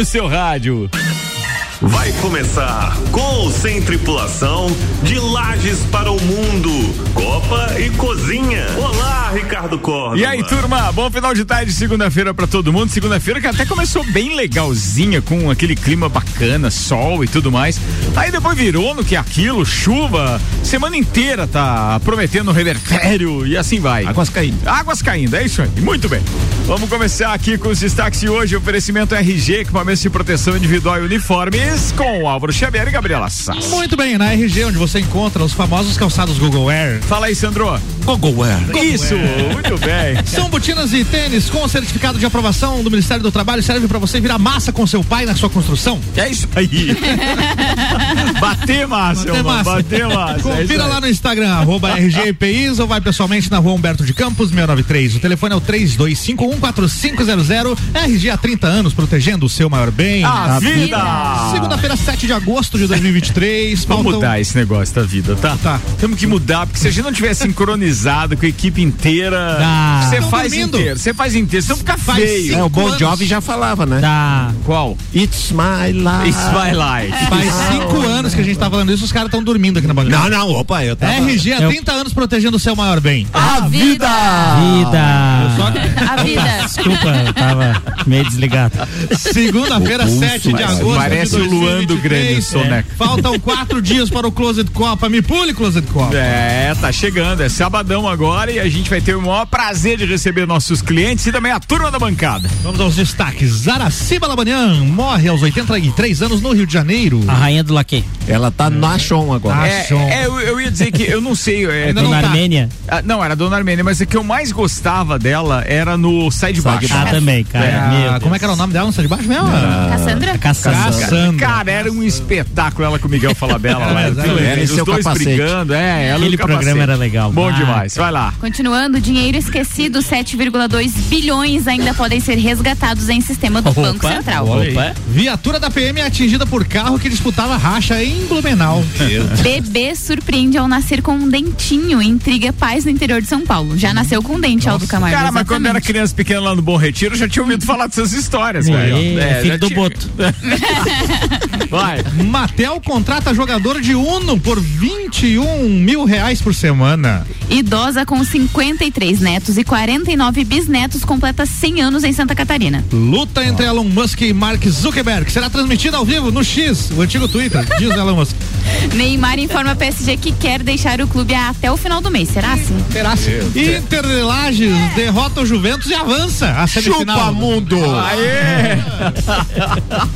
no seu rádio. Vai começar com ou sem tripulação de Lages para o Mundo, Copa e Cozinha. Olá, Ricardo Corda. E aí, turma, bom final de tarde, segunda-feira para todo mundo. Segunda-feira que até começou bem legalzinha, com aquele clima bacana, sol e tudo mais. Aí depois virou no que é aquilo, chuva, semana inteira tá prometendo revertério e assim vai. Águas caindo. Águas caindo, é isso aí. Muito bem. Vamos começar aqui com os destaques de hoje. Oferecimento RG, equipamentos de proteção individual e uniformes com Álvaro Xavier e Gabriela Sass. Muito bem, na RG, onde você encontra os famosos calçados Google Air. Fala aí, Sandro. Google Air. Isso, muito bem. São botinas e tênis com certificado de aprovação do Ministério do Trabalho. Serve para você virar massa com seu pai na sua construção. É isso aí. bater massa, Bater massa. bater massa. é Confira aí. lá no Instagram, arroba RGPIs ou vai pessoalmente na rua Humberto de Campos, 693. O telefone é o 32514500. RG há 30 anos, protegendo o seu maior bem. A vida. Segunda-feira, 7 de agosto de 2023. Vamos faltam- mudar esse negócio da vida, tá? Tá. Temos que mudar, porque se a gente não tiver sincronizado com a equipe inteira, você faz dormindo. inteiro, você faz inteiro, senão fica Faz feio. É, o Bon. Jovi já falava, né? Tá. Qual? It's my life. It's my life. Faz cinco anos que a gente tá falando isso, os caras estão dormindo aqui na bancada. Não, não, opa, eu tava... RG há Eu- 30 anos protegendo o seu maior bem. A vida! Vida. A vida. Desculpa, eu tava meio desligado. Segunda-feira, 7 de agosto. parece de o Luan do 2023. Grêmio, Soneca. Faltam quatro dias para o Closet Copa. Me pule, Closet Copa. É, tá chegando, é sabadão agora e a gente vai ter o maior prazer de receber nossos clientes e também a turma da bancada. Vamos aos destaques. Araciba Labanian morre aos 83 anos no Rio de Janeiro. A rainha do laque. Ela tá na Chon agora. É, show. é, eu, eu ia dizer que eu não sei. É, Ainda tem- não Na tá. Armênia. Ah, não, era Dona Armênia, mas o que eu mais gostava dela era no Sai de Baixo. Ah, também, cara. É, como é que era o nome dela? Não sei de baixo mesmo? Cassandra? Caçando. Caçandra. Cara, era um espetáculo ela com o Miguel Falabella lá. É, Aquilo, ela e os dois capacete. brigando, é, ela Aquele programa era legal. Bom Ah, demais, vai lá. Continuando, dinheiro esquecido, 7,2 bilhões ainda podem ser resgatados em sistema do Banco Opa, Central. Opa. Viatura da PM é atingida por carro que disputava racha em Blumenau. Bebê surpreende ao nascer com um dentinho, intriga pais no interior de São Paulo. Já nasceu com dente, Aldo Camargo. Cara, mas quando era criança pequena lá no Bom Retiro, eu já tinha ouvido falar dessas histórias, É, velho. é filho já do tinha- Boto. Vai. Matel contrata jogador de Uno por 21 mil reais por semana. Idosa com 53 netos e 49 bisnetos completa 100 anos em Santa Catarina. Luta entre Elon Musk e Mark Zuckerberg será transmitida ao vivo no X, o antigo Twitter, diz Elon Musk. Neymar informa a PSG que quer deixar o clube até o final do mês. Será assim? Será assim? Inter de Lages derrota o Juventus e avança a semifinal. Chupa mundo! Aê!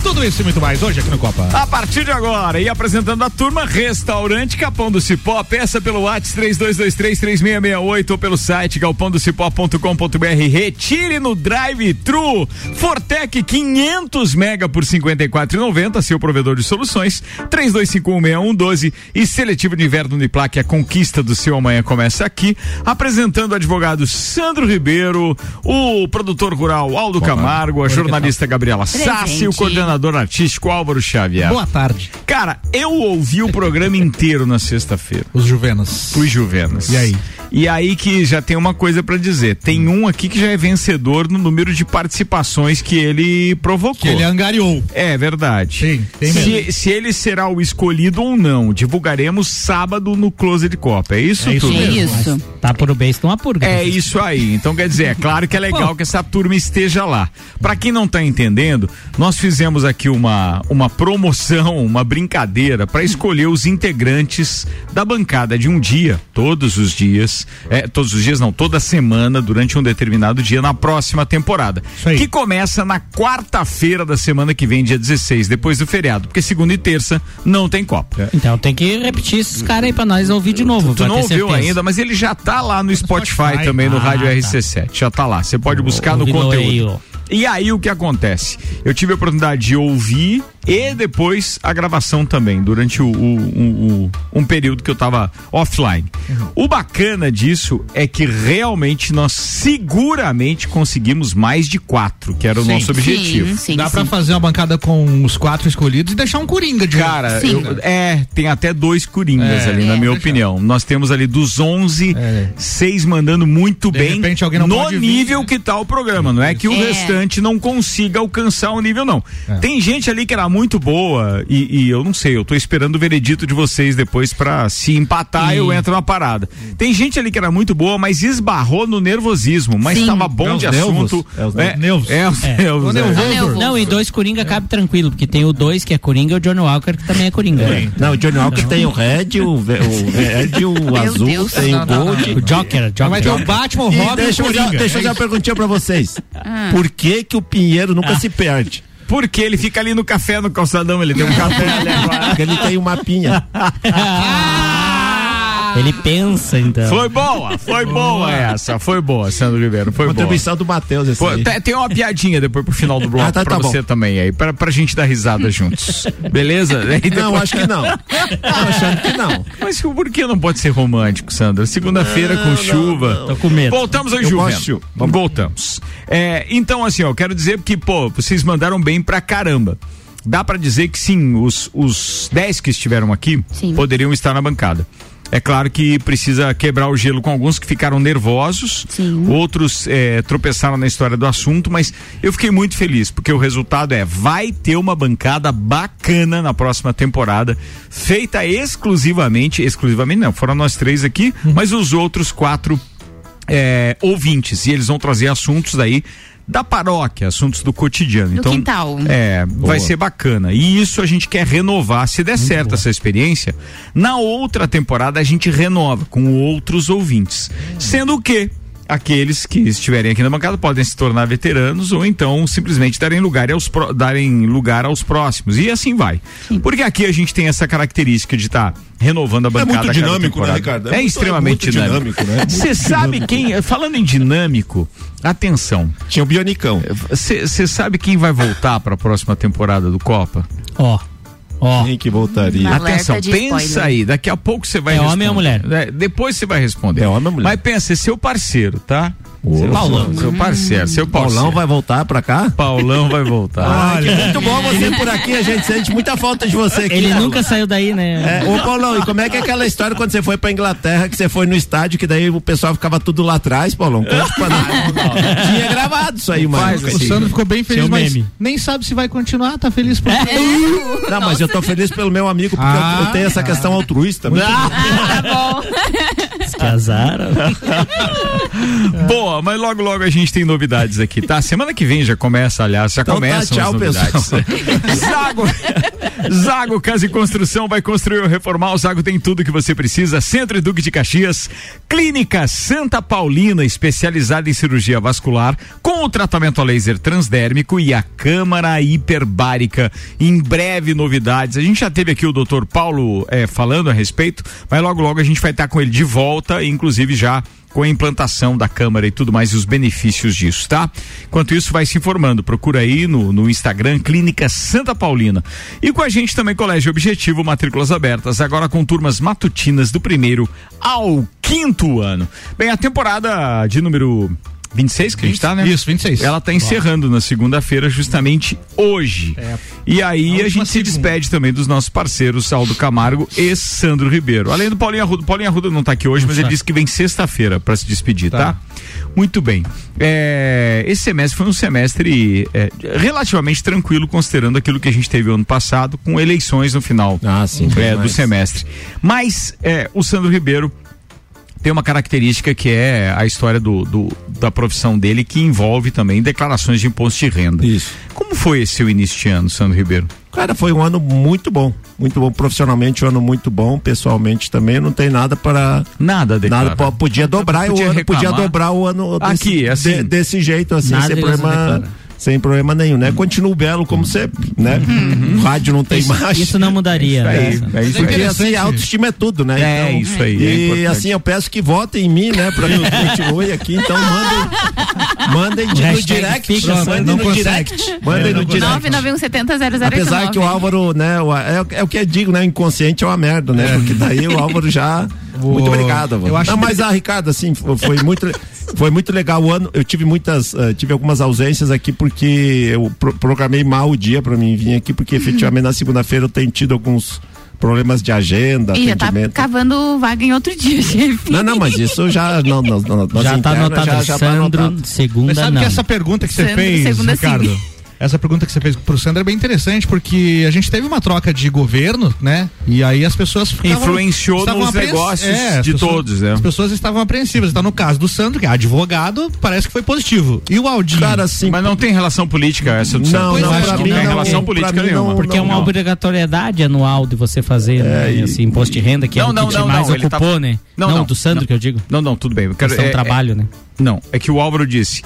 Tudo isso e muito mais hoje aqui no Copa. A partir de agora, e apresentando a turma, Restaurante Capão do Cipó, peça pelo WhatsApp 32233668 ou pelo site galpondocipó.com.br. Retire no drive-thru. Fortec 500 mega por 54,90, seu provedor de soluções. 32516112 e seletivo de inverno Uniplac, a conquista do seu amanhã começa aqui. Apresentando o advogado Sandro Ribeiro, o produtor rural Aldo Camargo, a jornalista Gabriela Sassi, o coordenador artístico Álvaro Xavier. Boa tarde, Cara, eu ouvi o programa inteiro na sexta-feira. os Juvenas. Os Juvenas. E aí? E aí que já tem uma coisa pra dizer. Tem um aqui que já é vencedor no número de participações que ele provocou. Que ele angariou. É verdade. Sim, tem se, mesmo. se ele será o escolhido ou não, divulgaremos sábado no Close de Copa. É isso, É isso tudo? É mesmo. isso. Tá por o beijo, não há purga. É isso aí. Então quer dizer, é claro que é legal que essa turma esteja lá. Pra quem não tá entendendo, nós fizemos aqui uma uma promoção, uma brincadeira pra escolher os integrantes da bancada de um dia, todos os dias, é, todos os dias não, toda semana durante um determinado dia na próxima temporada, Isso aí. que começa na quarta-feira da semana que vem, dia 16, depois do feriado, porque segunda e terça não tem Copa. Então tem que repetir esses caras aí pra nós ouvir de novo. Tu não ouviu certeza. ainda, mas ele já tá lá no Spotify, Spotify. também, no Ah, Rádio tá. RC7. Já tá lá. Você pode buscar no no conteúdo. aí, ó. E aí o que acontece? Eu tive a oportunidade de ouvir e depois a gravação também, durante o, o- o- o- um período que eu tava offline. O bacana disso é que realmente nós seguramente conseguimos mais de quatro, que era o Sim. nosso objetivo. Sim, sim, Dá pra sim. fazer uma bancada com os quatro escolhidos e deixar um coringa de Cara, eu- é, tem até dois coringas É, ali, na é. minha opinião. Nós temos ali dos 11, É. seis mandando muito De bem repente alguém não no pode vir, nível né? que tá o programa. Não é que o É. não consiga alcançar o nível, não. É. Tem gente ali que era muito boa e, e eu não sei, eu tô esperando o veredito de vocês depois pra se empatar eu entro na parada. Tem gente ali que era muito boa, mas esbarrou no nervosismo, mas Sim. tava bom É de nervos. assunto. É os É, nervos. é os É. nervos, é. Nervoso. Não, e dois Coringa cabe tranquilo, porque tem o dois que é Coringa e o Johnny Walker que também é Coringa. Não, o Johnny Walker tem o red, o, ve- o verde, o azul, Deus. tem Não, o não, gold. O Joker, Joker. Vai ter o Batman, o E Robin e deixa, o eu, já- Coringa. deixa eu fazer uma perguntinha pra vocês. Ah. Por que que o Pinheiro nunca se perde? Porque ele fica ali no café no calçadão, ele tem um café ali agora. Porque ele tem um mapinha. Ele pensa, então. Foi boa, foi boa essa, foi boa, Sandro Ribeiro, foi boa. Contribuição do Matheus, esse Pô, aí. te- tem uma piadinha depois pro final do bloco Ah, tá- pra tá você bom. também aí, pra, pra gente dar risada juntos. Beleza? Aí Não, depois- acho que não. Tô achando que não. Mas por que não pode ser romântico, Sandra? Segunda-feira com chuva. Tô com medo. Voltamos ao chuva. Voltamos. É, então, assim, ó, eu quero dizer que, pô, vocês mandaram bem pra caramba. Dá pra dizer que sim, os, os 10 que estiveram aqui Sim. poderiam estar na bancada. É claro que precisa quebrar o gelo com alguns que ficaram nervosos, Sim. outros é, tropeçaram na história do assunto, mas eu fiquei muito feliz, porque o resultado é: vai ter uma bancada bacana na próxima temporada, feita exclusivamente, exclusivamente não, foram nós três aqui, mas os outros quatro é, ouvintes, e eles vão trazer assuntos daí da paróquia, assuntos do cotidiano. Do então, quintal. É, vai ser bacana. E isso a gente quer renovar. Se der certo essa experiência, na outra temporada a gente renova com outros ouvintes. Sendo que aqueles que estiverem aqui na bancada podem se tornar veteranos ou então simplesmente darem lugar aos, darem lugar aos próximos. E assim vai. Porque aqui a gente tem essa característica de estar renovando a bancada. muito a cada dinâmico, né. Ricardo? É É, muito- extremamente é muito dinâmico. dinâmico, né? Muito Você sabe quem, falando em dinâmico, atenção. Tinha o Bionicão. Você sabe quem vai voltar para a próxima temporada do Copa? Ó. Ó. Quem que voltaria? Atenção, pensa spoiler. aí, daqui a pouco você vai É responder. homem ou mulher? É, depois você vai responder. É homem ou mulher? Mas pensa, é seu parceiro, tá? Seu, Paulão. Seu parceiro, seu parceiro. Paulão vai voltar pra cá? Paulão vai voltar. Olha, muito bom você por aqui, a gente sente muita falta de você aqui. Ele Paulo. nunca saiu daí, né? É, ô Paulão, e como é que é aquela história quando você foi pra Inglaterra, que você foi no estádio, que daí o pessoal ficava tudo lá atrás, Paulão? Conte pra nós. Tinha gravado isso aí, mano. Faz O Sandro ficou bem feliz, mas nem sabe se vai continuar, tá feliz por Não, mas eu tô feliz pelo meu amigo, porque Ah, eu, eu tenho essa questão altruísta. Muito bom. Ah, tá bom. Se casaram. Boa, mas logo logo a gente tem novidades aqui, tá? Semana que vem já começa, aliás, já Então tá, começam tchau, as novidades. Zago, Zago Casa e Construção vai construir ou reformar. O Zago tem tudo que você precisa. Centro e Duque de Caxias, Clínica Santa Paulina, especializada em cirurgia vascular, com o tratamento a laser transdérmico e a câmara hiperbárica. Em breve novidades. A gente já teve aqui o doutor Paulo eh, falando a respeito, mas logo logo a gente vai estar com ele de volta, inclusive já com a implantação da câmara e tudo mais e os benefícios disso, tá? Enquanto isso, vai se informando. Procura aí no, no Instagram Clínica Santa Paulina. E com a gente também Colégio Objetivo, matrículas abertas, agora com turmas matutinas do primeiro ao quinto ano. Bem, a temporada de número 26 que a gente tá, né? Isso, 26. Ela tá encerrando na segunda-feira, justamente hoje. E aí a, gente se despede também dos nossos parceiros Aldo Camargo e Sandro Ribeiro. Além do Paulinho Arruda. Paulinho Arruda não tá aqui hoje, mas ele disse que vem sexta-feira para se despedir, tá? Muito bem. É, esse semestre foi um semestre é, relativamente tranquilo, considerando aquilo que a gente teve ano passado, com eleições no final Ah, sim, é, do semestre. Mas é, o Sandro Ribeiro tem uma característica que é a história do, do- da profissão dele, que envolve também declarações de imposto de renda. Isso. Como foi esse seu início de ano, Sandro Ribeiro? Cara, foi um ano muito bom. Muito bom. Profissionalmente, um ano muito bom. Pessoalmente também. Não tem nada para. Nada a declarar. Nada, po- podia dobrar Podia o ano, reclamar. podia dobrar o ano desse, Aqui, assim. de- desse jeito, assim, sem problema. Sem problema nenhum, né? Continuo belo como sempre, né? O rádio não tem Isso, mais. isso não mudaria. né? É isso Porque aí. assim, a autoestima é tudo, né? É, Então, isso aí, é E importante. assim, eu peço que votem em mim, né? Pra que eu continue aqui. Então mandem, mandem de, no direct. fica, mandem não no consegue. direct. Mandem É, no direct. 991700089. Apesar que o Álvaro, né, é, é o que eu digo, né? O inconsciente é uma merda, né? Porque daí o Álvaro já. Muito obrigado, Álvaro. eu acho Não, que- mas a Ricardo, assim, foi muito. Foi muito legal o ano. Eu tive muitas, eh, tive algumas ausências aqui porque eu pro- programei mal o dia para mim vir aqui, porque efetivamente na segunda-feira eu tenho tido alguns problemas de agenda, E já tá atendimento. cavando vaga em outro dia, chefe. Não, não, mas isso já não, não, não, Já tá internas anotado. já, já tá Sandro, anotado. Mas segunda sabe não. que essa pergunta que você Sandro, fez, segunda sim. Essa pergunta que você fez pro Sandro é bem interessante, porque a gente teve uma troca de governo, né? E aí as pessoas ficavam, Influenciou nos apreens- negócios É, de pessoas- todos, né? As pessoas estavam apreensivas. Então, no caso do Sandro, que é advogado, parece que foi positivo. E o Aldinho? Cara, assim, Mas não tem relação política essa do Não, não, mim não tem não, relação pra política nenhuma. não, Porque é uma não. obrigatoriedade anual de você fazer né, e- esse imposto de renda, que Não, é o não, que não, te mais não, tá- ocupou, né? Não, Não, não, do Sandro não. que eu digo. Não, não, tudo bem. Eu quero, Questão é- trabalho, né? Não, é que o Álvaro disse.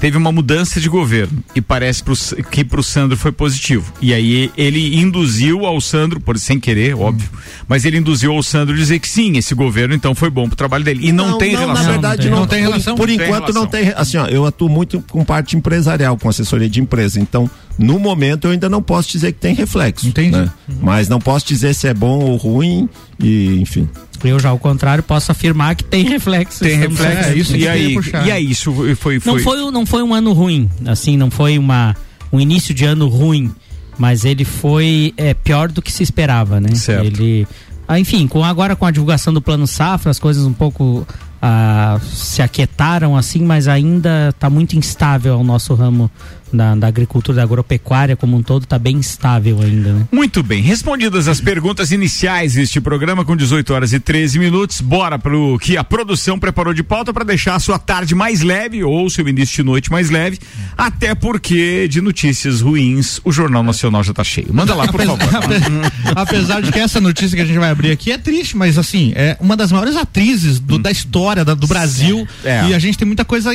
Teve uma mudança de governo e parece pro, que pro Sandro foi positivo. E aí ele induziu ao Sandro, por sem querer, óbvio, mas ele induziu ao Sandro a dizer que sim, esse governo então foi bom pro trabalho dele. E não, tem relação. Na verdade, Não não, tem por- relação? Por, Não tem enquanto não relação. tem. Assim, ó, eu atuo muito com parte empresarial, com assessoria de empresa. Então, no momento, eu ainda não posso dizer que tem reflexo. Entendi. né? Mas não posso dizer se é bom ou ruim. E, enfim. Eu já, ao contrário, posso afirmar que tem reflexo. Tem reflexo. É, isso e, aí, e aí, isso foi. foi, Não foi, um- não foi um ano ruim, assim, não foi uma, um início de ano ruim, mas ele foi é, pior do que se esperava, né? Certo. Ele, ah, enfim, com, agora com a divulgação do Plano Safra, as coisas um pouco ah, se aquietaram, assim, mas ainda está muito instável o nosso ramo da, da agricultura, da agropecuária como um todo, está bem instável ainda, né? Muito bem, respondidas as perguntas iniciais deste programa com 18 horas e 13 minutos, bora pro que a produção preparou de pauta para deixar a sua tarde mais leve ou seu início de noite mais leve, até porque de notícias ruins o Jornal Nacional já tá cheio. Manda lá, por favor. Apesar de que essa notícia que a gente vai abrir aqui é triste, mas assim, é uma das maiores atrizes do- da história da- do Brasil. É. E a gente tem muita coisa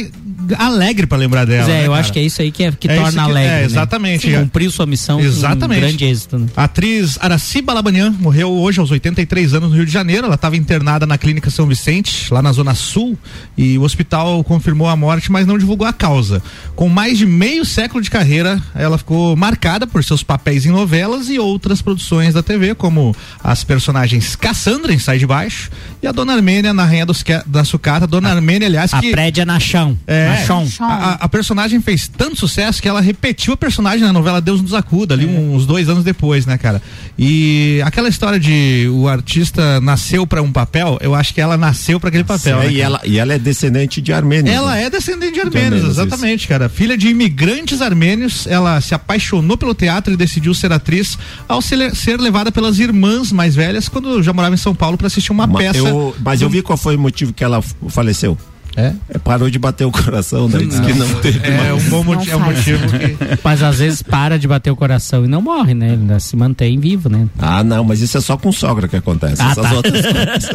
alegre pra lembrar dela. Pois é, né, eu cara? acho que é isso aí que, é, que É torna que- alegre. é, né? exatamente. Sim, Cumpriu sua missão Exatamente. com um grande êxito. Né? A atriz Araci Balabanian morreu hoje aos 83 anos no Rio de Janeiro. Ela estava internada na Clínica São Vicente, lá na Zona Sul, e o hospital confirmou a morte, mas não divulgou a causa. Com mais de meio século de carreira, ela ficou marcada por seus papéis em novelas e outras produções da TV, como as personagens Cassandra em Sai de Baixo e a Dona Armênia na Rainha dos Que- da Sucata. Dona Armênia, aliás, A que prédia na chão. é, na chão. a, a- a personagem fez tanto sucesso que ela repetiu a personagem na novela Deus nos acuda, ali uns dois anos depois, né, cara? E aquela história de o artista nasceu pra um papel, eu acho que ela nasceu pra aquele papel. É, né, e, ela, e ela é descendente de armênios. Ela né? é descendente de De armênios, armênios, exatamente, cara. Filha de imigrantes armênios, ela se apaixonou pelo teatro e decidiu ser atriz ao ser, ser levada pelas irmãs mais velhas quando já morava em São Paulo pra assistir uma Ma- peça. eu- mas eu vi qual foi o motivo que ela faleceu. É? É, parou de bater o coração, daí disse que não teve É mais. um bom moti- é um motivo que. Mas às vezes para de bater o coração e não morre, né? Ele ainda se mantém vivo, né? Ah, não, mas isso é só com sogra que acontece. Ah, Essas tá. outras coisas.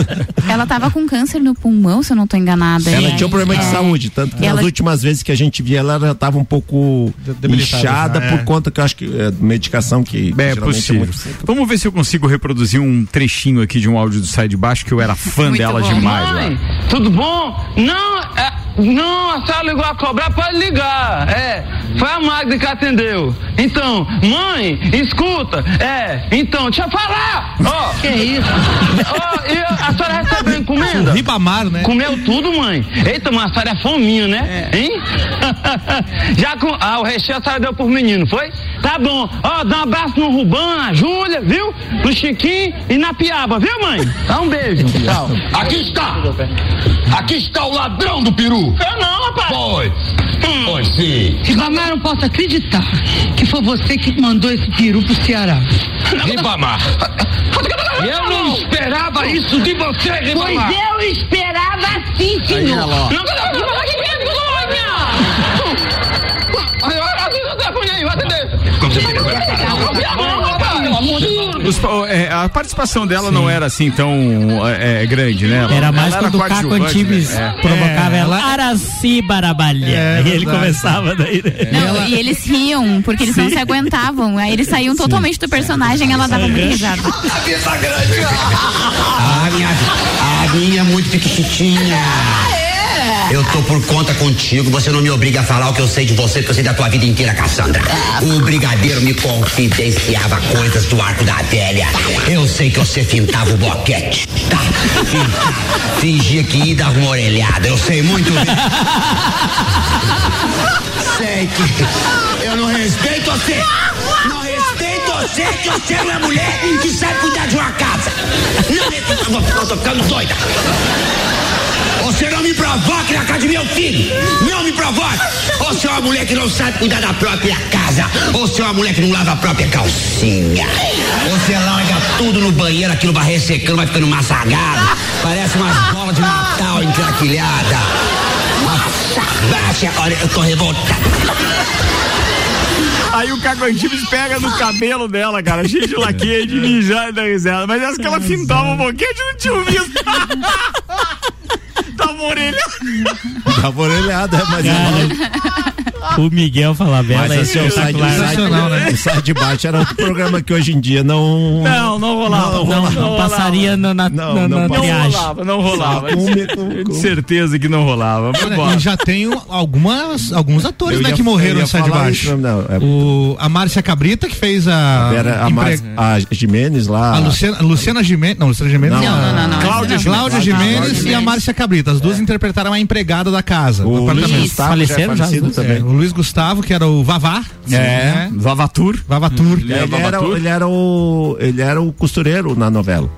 Ela tava com câncer no pulmão, se eu não tô enganada. Ela tinha um problema de é. saúde, tanto que E nas ela- últimas vezes que a gente via ela já estava um pouco De- inchada já, é. por conta que eu acho que é medicação que É possível. muito seca. Vamos ver se eu consigo reproduzir um trechinho aqui de um áudio do Sai de Baixo, que eu era fã Muito dela bom. demais. Mãe, tudo bom? Não, é, não, a senhora ligou a cobrar, pode ligar. É, foi a Magda que atendeu. Então, mãe, escuta. É, então, deixa eu falar. Ó, que isso? Ó, e a senhora recebeu encomenda? Ribamar, né? Comeu tudo, mãe? Eita, mas a senhora é fominho, né? Hein? Já com. Ah, o recheio a senhora deu por menino, foi? Tá bom. Ó, dá um abraço no Rubão, na Júlia, viu? No Chiquinho e na Piaba, viu, mãe? Dá um beijo. Tchau. Aqui está! Aqui está o ladrão do peru! Eu não, rapaz. Foi! Foi sim! Ribamar, eu não posso acreditar que foi você que mandou esse peru pro Ceará. Ribamar! Eu não esperava isso de você, Pois Ribamar! eu esperava sim, senhor. Não, Os é, a participação dela não era assim tão é, é, grande, né? Ela- Era mais ela quando o Caco Antibes né? É. provocava É, ela. ela- Araci Barabalha. É, e ele verdade. começava daí. né? Não, E eles riam, porque eles não se aguentavam. Aí eles saíam totalmente do personagem ela dava muita risada. A minha, a minha é muito piquititinha. Eu tô por conta contigo, você não me obriga a falar o que eu sei de você, porque eu sei da tua vida inteira, Cassandra. O brigadeiro me confidenciava coisas do arco da velha. Eu sei que você fintava o boquete, tá? Fin- Fingia que ia dar uma orelhada, eu sei muito bem. Sei que eu não respeito você. Não respeito você, que você é mulher que sabe cuidar de uma casa. Não, eu tô, eu tô ficando doida. Você não me provoque na casa de meu filho! Não me provoque! Você é uma mulher que não sabe cuidar da própria casa! Você é uma mulher que não lava a própria calcinha! Você larga tudo no banheiro, aquilo vai ressecando, vai ficando massagado! Parece umas bolas de Natal encraquilhada! Baixa, olha, eu tô revoltado! Aí o Caco Antibes pega no cabelo dela, cara, cheio de laqueia, de mijar e da risada. Mas essa que ela fintava um boquete, eu não tinha ouvido. Tava orelha. Tava orelhada, é, mas Cara, o Miguel Falabella Mas é assim, o sai, de- espetacular. o Sensacional, né? o sai de baixo era outro programa que hoje em dia não. Não, não rolava. Não, Não, não, rolava. passaria na, na, Não, na, não na. Não rolava, não rolava. Com- com- De certeza que não rolava. Olha. E já tem algumas, alguns atores Eu né, ia- que morreram no Sai de Baixo. isso, não, é- O, a Márcia Cabrita, que fez a. Era a, empre- Mar- a Jimenez lá. a Luciana, Luciana Gimenez. Não, Luciana Gimenez. Não, Não, não, não. não. Cláudia essa não. Cláudia Gimenez e a Márcia Cabrita. As duas interpretaram a empregada da casa. O Luiz apartamento. Faleceram já é também. O Luiz Gustavo, que era o Vavá. É, né? Vavatur. Vavatur. Ele era, Babatur? ele, era o, ele era o costureiro na novela.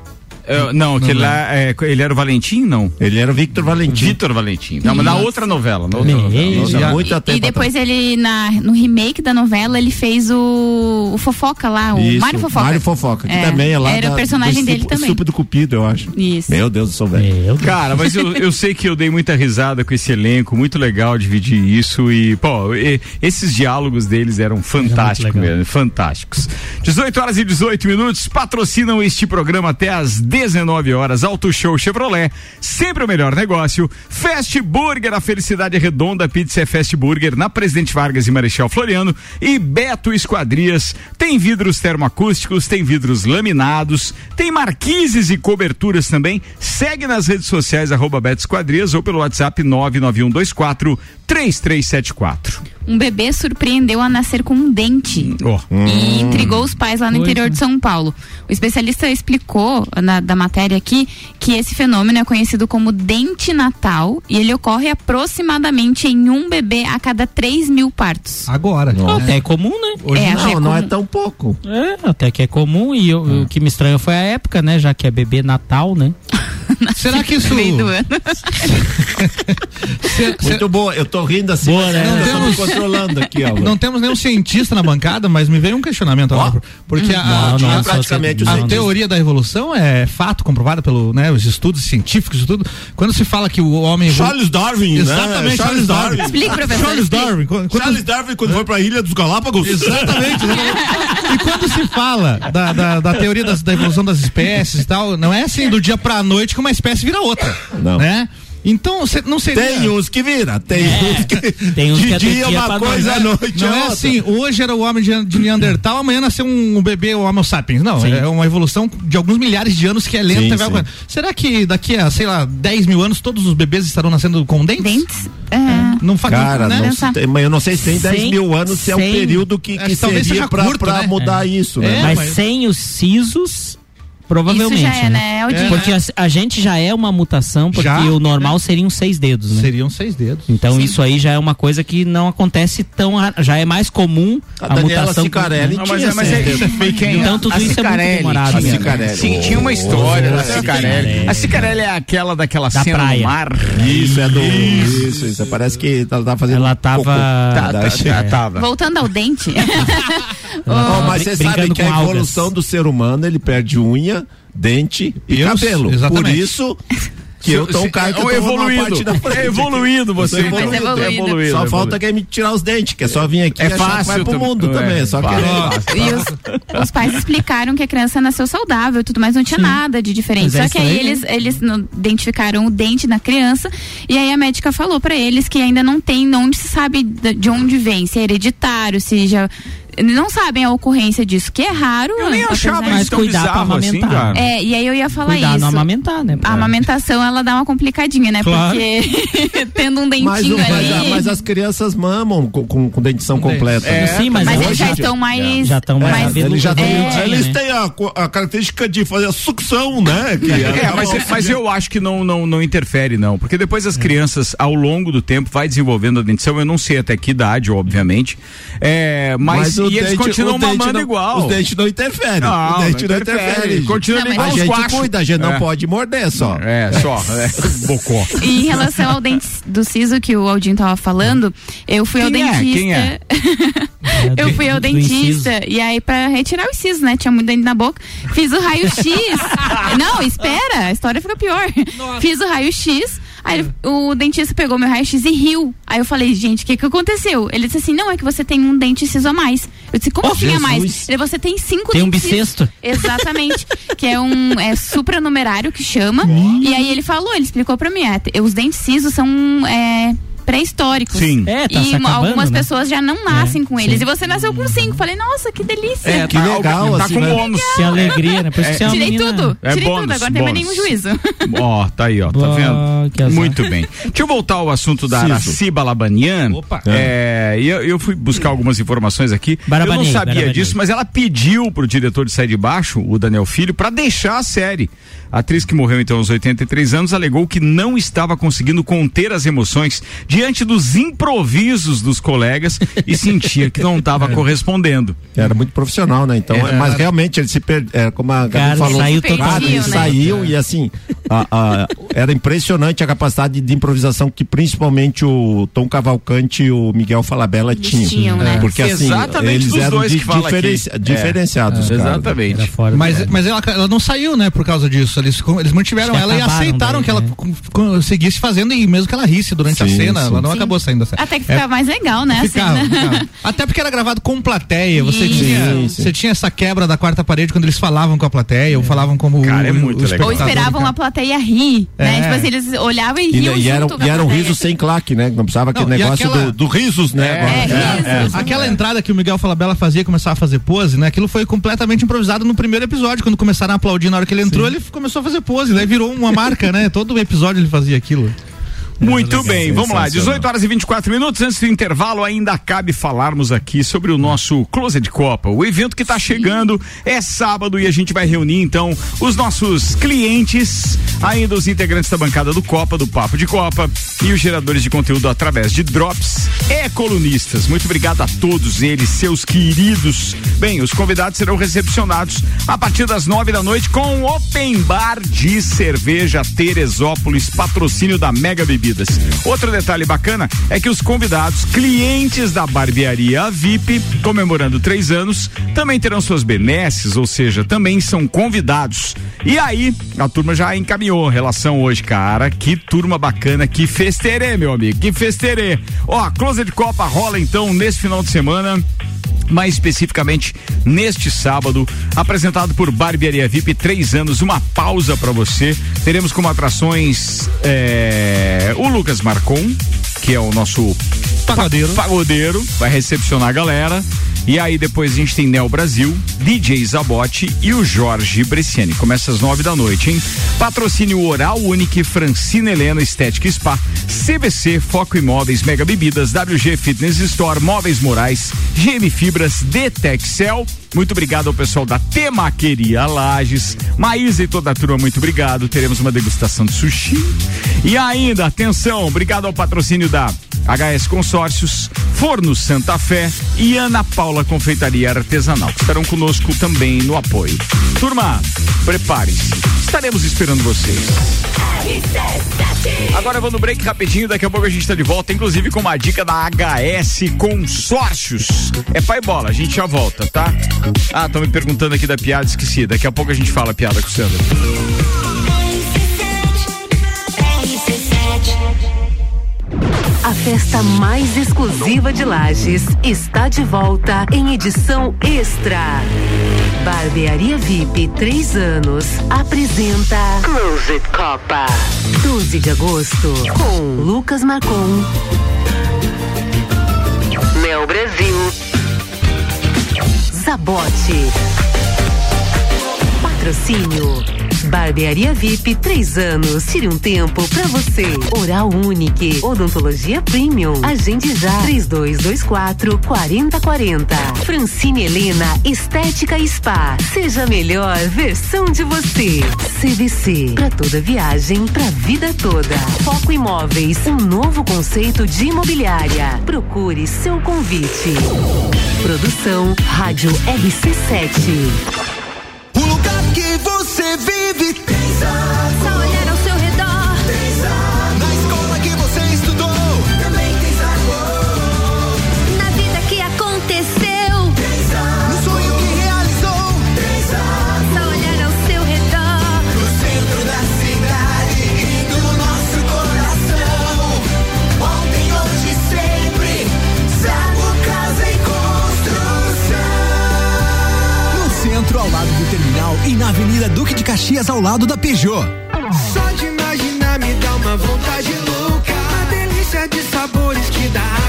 É, não, aquele lá, é, ele era o Valentim, não? Ele era o Victor Valentim. Vitor Valentim. Não, mas na outra novela. Na outra novela. Nossa, E a- muito E, tempo e depois ele, na, no remake da novela, ele fez o, o Fofoca lá, o Isso, Mário Fofoca. Mário Fofoca, que É, também é lá Era da- o personagem do dele também. Estúpido Cupido, eu acho. Isso. Meu Deus do céu, velho. Cara, mas eu, eu sei que eu dei muita risada com esse elenco, muito legal dividir isso e, pô, e- esses diálogos deles eram fantásticos mesmo, fantásticos. 18 horas e 18 minutos, patrocinam este programa até às 19 horas. Auto Show Chevrolet, sempre o melhor negócio. Fast Burger, a felicidade é redonda, pizza é Fast Burger, na Presidente Vargas e Marechal Floriano. E Beto Esquadrias, tem vidros termoacústicos, tem vidros laminados, tem marquises e coberturas também. Segue nas redes sociais, arroba Beto Esquadrias ou pelo WhatsApp 99124 3374. Um bebê surpreendeu a nascer com um dente. Ó. E intrigou os pais lá no Pois interior é. de São Paulo. O especialista explicou na, da matéria aqui que esse fenômeno é conhecido como dente natal e ele ocorre aproximadamente em um bebê a cada 3 mil partos. Agora. Até é comum, né? Hoje É, não. achei Não, não é tão pouco. É, até que é comum e eu- o que me estranha foi a época, né? Já que é bebê Natal, né? Será que isso. Meio do ano. Muito boa, eu tô rindo assim, Boa, né? Não temos- controlando aqui, ó. Não temos nenhum cientista na bancada, mas me veio um questionamento agora. Porque a, Não, a- não, a- praticamente a teoria da evolução é fato comprovado pelo né, os estudos científicos e tudo. Quando se fala que o homem Charles Darwin, Exatamente, né? Charles Darwin. Explique, professor. Charles. Darwin. Quando, Charles Darwin quando foi pra Ilha dos Galápagos. Exatamente. exatamente. e quando se fala da, da, da teoria das- da evolução das espécies e tal, não é assim do dia pra noite que uma espécie vira outra. Não. Né? Então, cê- não seria. Tem uns que vira, tem uns que. Tem uns de que é dia dia uma coisa, à noite. noite Não é é outra. assim, hoje era o homem de, de Neandertal, amanhã nasceu um, bebê, o Homo sapiens. Não, Sim. é uma evolução de alguns milhares de anos que é lenta. Sim, vai sim. Será que daqui a, sei lá, 10 mil anos todos os bebês estarão nascendo com dentes? Dentes? É. Não faz Cara, né? não se mas eu não sei se tem 10 Sem- mil anos, se é um período que, que seria seja pra, curto, pra né? mudar isso, né? É, Mas mas- sem os sisos, provavelmente. Isso já é, né? É o dia. Porque a, a gente já é uma mutação, porque Já? o normal seriam seis dedos, né? Seriam seis dedos. Então isso aí já é uma coisa que não acontece tão. Já é mais comum A a, Daniela mutação. Cicarelli Não, tinha mas, é- mas é, quem- Então tudo a isso é muito demorado, tinha, né? Cicarelli. Sim, tinha uma história Oh, da Cicarelli. A Cicarelli é aquela daquela Da cena praia. no mar. Isso, é do. Isso, isso. Parece que ela tá fazendo. Ela tava-. Tá, tá, tá, tava. Voltando ao dente. Ó, mas você sabe que a algas. evolução do ser humano, ele perde unha, dente e cabelo. exatamente. Por isso, Que eu tô um cara que eu tô evoluindo. parte da frente É evoluindo você. Eu tô Mas evoluído. É evoluído, Só é falta quem me tirar os dentes, que é só vir aqui É e fácil vai pro mundo É, também. é Só fácil. querer. E os, os pais explicaram que a criança nasceu saudável e tudo mais, não tinha nada de diferente. Mas é Só que aí eles, eles não- identificaram o dente na criança e aí a médica falou pra eles que ainda não tem onde se sabe de onde vem, se é hereditário, se já. Não sabem a ocorrência disso, que é raro. Eu nem apesar- achava Mas isso tão bizarro assim, amamentar. cara. É, e aí eu ia falar Cuidar, isso. não amamentar, né? A amamentação, ela dá uma complicadinha, né? Claro. Porque tendo um dentinho Mas, mas, ali. a- mas as crianças mamam com, com, com dentição completa. É, Sim, mas, Mas hoje eles já estão mais. já estão mais É, aveludos, eles já têm, é, eles né? têm a, a característica de fazer a sucção, né? Que É, mas, mas eu acho que não, não, não interfere, não. Porque depois as crianças, ao longo do tempo, vai desenvolvendo a dentição. Eu não sei até que idade, obviamente. É, mas, o e eles dente- continuam o dente mamando não- igual. Os dentes não interferem. Não, o dente não não, interfere. interfere. Continua Não, igual A gente cuida, a gente não É. pode morder só. É, só. É, bocó. E em relação ao dente do siso que o Aldinho tava falando, eu fui ao é? dentista. Quem é? Eu do- fui ao do dentista e aí pra retirar os sisos, né? Tinha muito dente na boca. Fiz o raio-x. Não, espera, a história fica pior. Fiz o raio-x. Aí ele- o dentista pegou meu raio-x e riu. Aí eu falei, gente, o que que aconteceu? Ele disse assim, não, é que você tem um dente ciso a mais. Eu disse, como Oh, assim a mais? Ele, você tem cinco Tem um bissexto? Exatamente. que é um é supranumerário que chama. E aí ele falou, ele explicou pra mim, é, os dentes cisos são é, pré-históricos. Sim. É, tá e acabando, algumas né? pessoas já não nascem É, com eles. sim. E você nasceu com cinco. Falei, nossa, que delícia. É, Que tá, legal, tá assim, com né? bônus. Que alegria, né? Por é uma Tirei menina- tudo. É Tirei bônus, tudo. Agora não tem mais nenhum juízo. Ó, tá aí, ó, tá vendo? Muito bem. Deixa eu voltar ao assunto da Ciso. Araci Balabanian. Opa. É, e eu, eu fui buscar algumas informações aqui. eu Barabanian, não sabia Barabanian. disso, mas ela pediu pro diretor de Sai de Baixo, o Daniel Filho, pra deixar a série. A atriz que morreu então aos 83 anos alegou que não estava conseguindo conter as emoções diante dos improvisos dos colegas e sentia que não estava correspondendo. Era muito profissional, né? Então, É. mas realmente ele se per... é, como a Gabi falou, saiu cara, totalmente. ele né? saiu e assim, a- a- era impressionante a capacidade de improvisação que principalmente o Tom Cavalcante e o Miguel Falabella tinham. tinham, né? Porque assim, Exatamente eles eram dois di- que fala aqui. diferenci- É. diferenciados, cara. Exatamente. Era Mas, mas ela, ela não saiu, né, por causa disso. Eles, eles mantiveram ela e aceitaram daí, que ela né? com- com- seguisse fazendo e mesmo que ela risse durante a Sim, cena, sim. Ela não Sim. acabou saindo da série. Até que ficava mais legal, né? a Ficava, cena. ficava. Até porque era gravado com plateia. Você Sim. tinha, Sim, sim. você tinha essa quebra da quarta parede quando eles falavam com a plateia ou falavam como Cara, o, é muito legal. Ou esperavam a plateia rir, né? É. Tipo assim, eles olhavam e E, riam e, era, junto com a e era um riso sem claque, né? Não precisava aquele Não, negócio aquela- do, do risos, né? É, Agora. risos. Aquela entrada que o Miguel Falabella fazia, começava a fazer pose, né? Aquilo foi completamente improvisado no primeiro episódio. Quando começaram a aplaudir na hora que ele entrou, ele começou a fazer pose. Daí virou uma marca, né? Todo episódio ele fazia aquilo. Muito bem, vamos lá. Sensacional. 18 horas e 24 minutos. Antes do intervalo, ainda cabe falarmos aqui sobre o nosso Closet Copa. O evento que está chegando é sábado e a gente vai reunir então os nossos clientes, ainda os integrantes da bancada do Copa, do Papo de Copa e os geradores de conteúdo através de drops e colunistas. Muito obrigado a todos eles, seus queridos. Bem, os convidados serão recepcionados a partir das nove da noite com o Open Bar de Cerveja Teresópolis, patrocínio da Mega Bebidas. Outro detalhe bacana é que os convidados, clientes da barbearia VIP, comemorando três anos, também terão suas benesses, ou seja, também são convidados. E aí, a turma já encaminhou relação hoje, cara. Que turma bacana, que festerê, meu amigo, que festerê. Ó, Closet Copa rola então nesse final de semana mais especificamente neste sábado, apresentado por Barbearia VIP, três anos, uma pausa para você. Teremos como atrações é, o Lucas Marcon, que é o nosso Pagodeiro. pa- pagodeiro, vai recepcionar a galera. E aí depois a gente tem Nel Brasil, DJ Zabote e o Jorge Bresciani. Começa às nove da noite, hein? Patrocínio Oral Unique, Francina Helena Estética Spa, CVC, Foco Imóveis, Mega Bebidas, WG Fitness Store, Móveis Morais, GM Fibras, Detexcel. Muito obrigado ao pessoal da Temaqueria Lages. Maísa e toda a turma, muito obrigado. Teremos uma degustação de sushi. E ainda, atenção, obrigado ao patrocínio da HS Consórcios, Forno Santa Fé e Ana Paula Confeitaria Artesanal, que estarão conosco também no apoio. Turma, prepare-se. Estaremos esperando vocês. Agora vou no break rapidinho, daqui a pouco a gente tá de volta, inclusive com uma dica da HS Consórcios. É pai bola, a gente já volta, tá? Ah, estão me perguntando aqui da piada, esqueci. Daqui a pouco a gente fala a piada com o Sandro. A festa mais exclusiva de Lages está de volta em edição extra. Barbearia VIP 3 anos apresenta Closet Copa. 12 de agosto com Lucas Marcon. Mel Brasil. Zabote. Patrocínio. Barbearia VIP 3 anos. Tire um tempo pra você. Oral Unique. Odontologia Premium. Agende já. 3224 4040. Francine Helena Estética Spa. Seja a melhor versão de você. CVC. Pra toda viagem, pra vida toda. Foco Imóveis. Um novo conceito de imobiliária. Procure seu convite. Produção Rádio RC7. O lugar que você vive Caxias, ao lado da Peugeot. Só de imaginar me dá uma vontade louca. Uma delícia de sabores que dá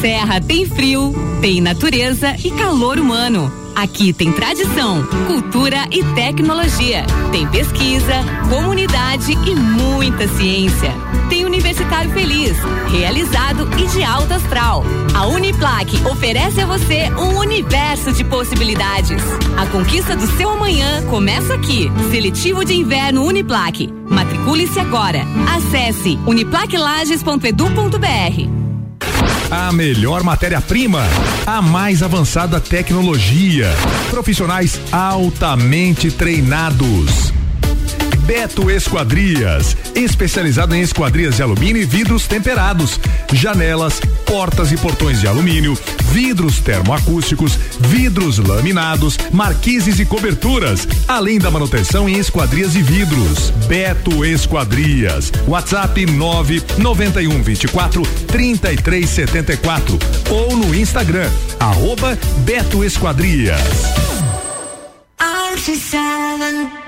Serra tem frio, tem natureza e calor humano. Aqui tem tradição, cultura e tecnologia. Tem pesquisa, comunidade e muita ciência. Tem Universitário Feliz, realizado e de alta astral. A Uniplaque oferece a você um universo de possibilidades. A conquista do seu amanhã começa aqui. Seletivo de Inverno Uniplaque. Matricule-se agora. Acesse uniplaquelages.edu.br. A melhor matéria-prima, a mais avançada tecnologia, profissionais altamente treinados. Beto Esquadrias, especializado em esquadrias de alumínio e vidros temperados, janelas, portas e portões de alumínio, vidros termoacústicos, vidros laminados, marquises e coberturas, além da manutenção em esquadrias e vidros. Beto Esquadrias, WhatsApp 991 24 33 74 ou no Instagram, arroba Beto Esquadrias. Na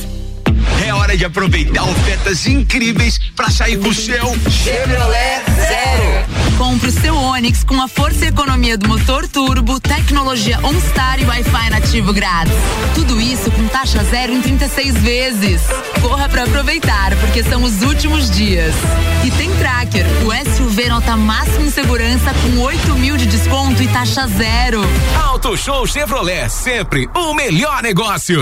É hora de aproveitar ofertas incríveis para sair com o seu Chevrolet Zero. Compre o seu Onix com a força e economia do motor turbo, tecnologia OnStar e Wi-Fi nativo grátis. Tudo isso com taxa zero em 36 vezes. Corra para aproveitar, porque são os últimos dias. E tem Tracker, o SUV nota máxima em segurança com 8 mil de desconto e taxa zero. Auto Show Chevrolet, sempre o melhor negócio.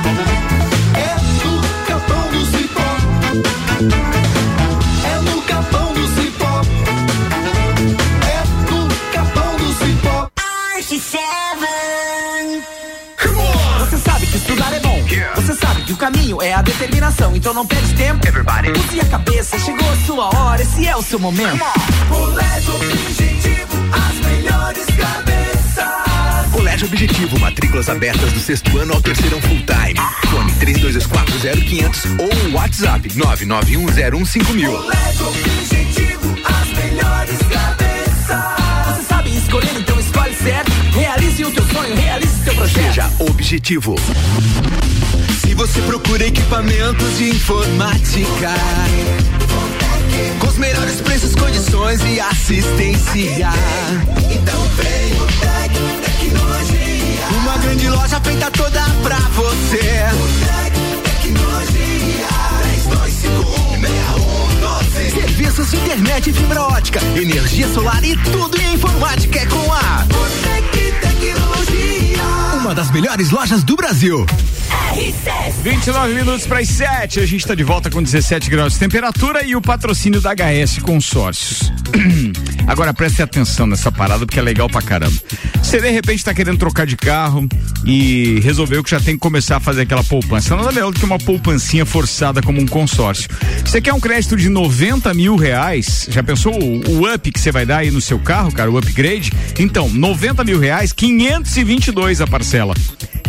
Que o caminho é a determinação. Então não perde tempo. Use a cabeça, chegou a sua hora. Esse é o seu momento. Colégio Objetivo, as melhores cabeças. Colégio Objetivo, matrículas abertas do sexto ano ao terceirão full time. Fone 32240500 ou WhatsApp 991015000. Objetivo, as melhores cabeças. Seja objetivo. Se você procura equipamentos de informática, com os melhores preços, condições e assistência, então vem o Tec Tecnologia. Uma grande loja feita toda pra você. Tec Tecnologia. 32516112. Serviços de internet fibra ótica, energia solar e tudo em informática é com a Tec Tecnologia. Uma das melhores lojas do Brasil. 29 minutos para as 7. A gente está de volta com 17 graus de temperatura e o patrocínio da HS Consórcios. Agora preste atenção nessa parada porque é legal pra caramba. Você de repente está querendo trocar de carro e resolveu que já tem que começar a fazer aquela poupança. Nada melhor do que uma poupancinha forçada como um consórcio. Você quer um crédito de 90 mil reais? Já pensou o, o up que você vai dar aí no seu carro, cara? O upgrade? Então, 90 mil reais, 522 a parcela.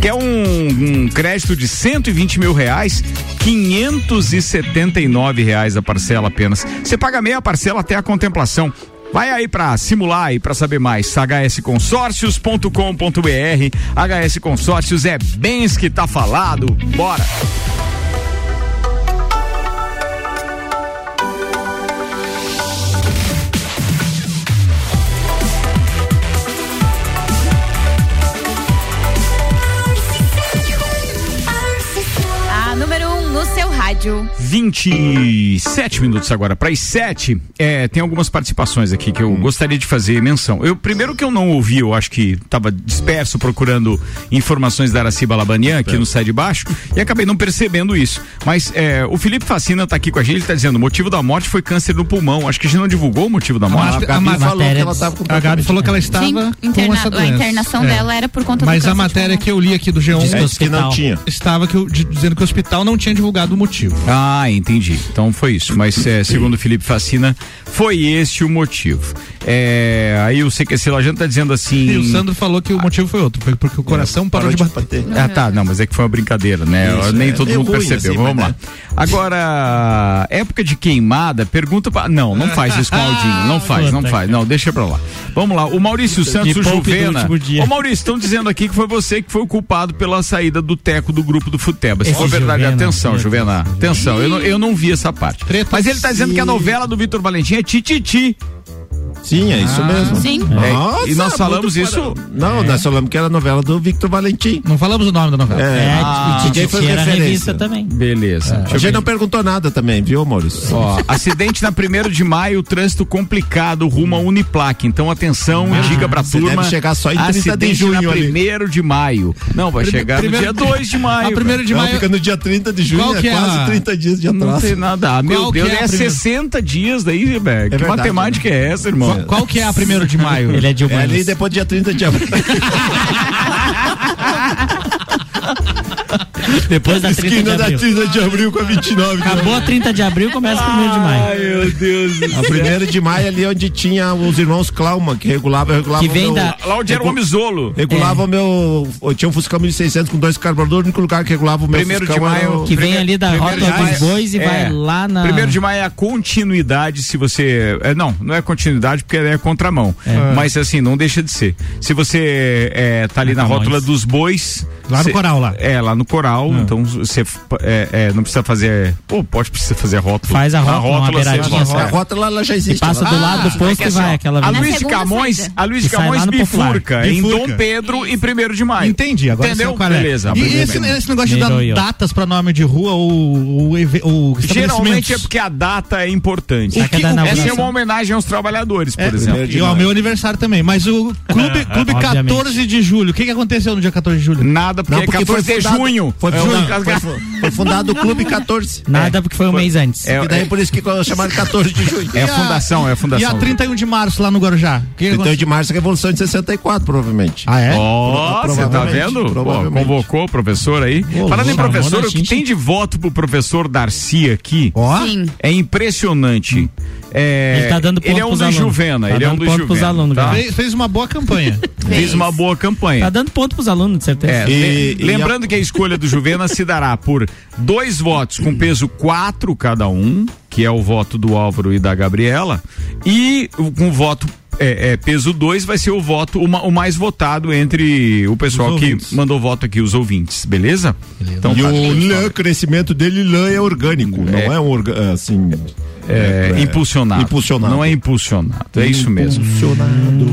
Quer um, um crédito de 120 mil reais, 579 reais a parcela apenas. Você paga meia parcela até a contemplação. Vai aí pra simular e pra saber mais, hsconsórcios.com.br. HS Consórcios é bens que tá falado. Bora! Rádio. 27 minutos agora para as 7. É, tem algumas participações aqui que eu gostaria de fazer menção. Eu primeiro que eu não ouvi, eu acho que estava disperso procurando informações da Araciba Labanian aqui no sai de baixo e acabei não percebendo isso. Mas é, o Felipe Facina tá aqui com a gente, ele tá dizendo: o motivo da morte foi câncer no pulmão. Acho que a gente não divulgou o motivo da morte. A, Ma- falou que ela tava com a Gabi falou que ela estava Sim, com essa a doença. internação É. dela era por conta Mas do a câncer de matéria que eu li aqui do G1 Diz que o hospital. estava que, de- dizendo que o hospital não tinha divulgado o motivo. Ah, entendi. Então foi isso. Mas é, segundo o Felipe Facina, foi esse o motivo. É, aí o CQC Lajano tá dizendo assim. E o Sandro falou que o motivo foi outro, foi porque o coração parou, de bater. Ah, tá, não, mas é que foi uma brincadeira, né? Isso, Nem é todo mundo percebeu. assim, Vamos mas lá. Agora, época de queimada, pergunta pra. Não, não faz isso com o Aldinho. Não faz, não faz. Não, deixa pra lá. Vamos lá. O Maurício Santos, o Juvena. Ô Maurício, estão dizendo aqui que foi você que foi o culpado pela saída do Teco do grupo do Futeba. Se for verdade, Juvena, atenção, Juvena. Atenção, eu não, eu não vi essa parte. Mas ele tá dizendo que a novela do Vitor Valentim é Tititi. Sim, é isso Ah, mesmo. Sim. É, e nós falamos isso. para- Não, nós falamos que era a novela do Victor Valentim. Não falamos o nome da novela. É, Ah, e Titi foi era referência. revista também. Beleza. A Deixa eu gente ver. não perguntou nada também, viu, Maurício? Ó, acidente na 1 de maio, trânsito complicado rumo a Uniplac. Então, atenção, diga pra você turma. deve chegar só em 30 de acidente junho na ali. 1 de maio. Não, vai Prime- chegar primeiro- no dia 2 de maio. A primeiro de Não, maio. fica no dia 30 de junho, Qual é que é quase a- 30 dias de Não atraso. tem nada. Ah, meu Qual que Deus, é a é, primeira? 60 dias daí, velho. que verdade, matemática é essa, irmão? Qual, qual que é a primeiro de maio? Ele é de É humanos. ali depois do dia 30 de abril. Depois da 30 de Esquina da abril. 30 de abril com a 29 de Acabou a 30 de abril, começa o 1 de maio. Ai, meu Deus do A primeira de maio ali onde tinha os irmãos Klauman, que regulavam, regulavam Que vem meu, da- Lá onde era o Homizolo. Regulava o meu. Eu tinha um Fuscão 1600 com dois carburadores, o único lugar que regulava o meu Primeiro de Fuscão era maio. o- Que vem ali da rota de dos bois e é. vai lá na. Primeiro de maio é a continuidade, se você. É, não, não é continuidade porque é contramão. Mas assim, não deixa de ser. Se você é, tá ali na Contramões. rótula dos bois. Lá no cê- coral, lá. É, lá no coral. Então você é, é, não precisa fazer. Pô, pode precisar fazer rótula. Faz a rótula, uma beiradinha faz. só. A rota lá, lá já existe. E passa lá. do lado do posto É que e vai ó, aquela a vez. Luiz de Camões, saída. a Luiz de Que Camões Popular. bifurca em Bifurca. Dom Pedro e 1 de maio. Entendi, agora Entendeu? qual é. Beleza. E esse, esse negócio de dar datas pra nome de rua ou, ou, eve- ou Geralmente é porque a data é importante. Que Essa é uma homenagem aos trabalhadores, por É, exemplo. e ao meu aniversário também. Mas o Clube, clube Obviamente. 14 de julho. O que, que aconteceu no dia 14 de julho? Nada, porque, Não, porque é 14 foi de junho. Foi, É, não, foi, foi fundado o Clube 14. Nada porque foi um mês antes. É, e daí por isso que chamaram 14 de junho. é a fundação, é a fundação. E a 31 de março lá no Guarujá? Que que 31 aconteceu? de março, Revolução de 64, provavelmente. Ah, é? Ó, você tá Provavelmente, vendo? Pô, convocou o professor aí. Falando em professor, o que tem de voto pro professor Darcy aqui Ó. Sim. é impressionante. É, Ele tá dando ponto Ele é um pros do alunos. Juvena, Tá ele é um dando do ponto pros Juvena. alunos, tá? cara. Fez, fez uma boa campanha. Fez uma boa campanha. Tá dando ponto pros alunos, de certeza. É, le- lembrando que a escolha do Juvena se dará por dois votos com peso 4 cada um, que é o voto do Álvaro e da Gabriela, e o- com voto é, é, peso 2 vai ser o voto o, ma- o mais votado entre o pessoal que mandou voto aqui, os ouvintes, beleza? Então, e tá. o lã, crescimento dele, lã é orgânico, não é um orga, assim. É, impulsionado. Impulsionado. Não é impulsionado, é isso mesmo.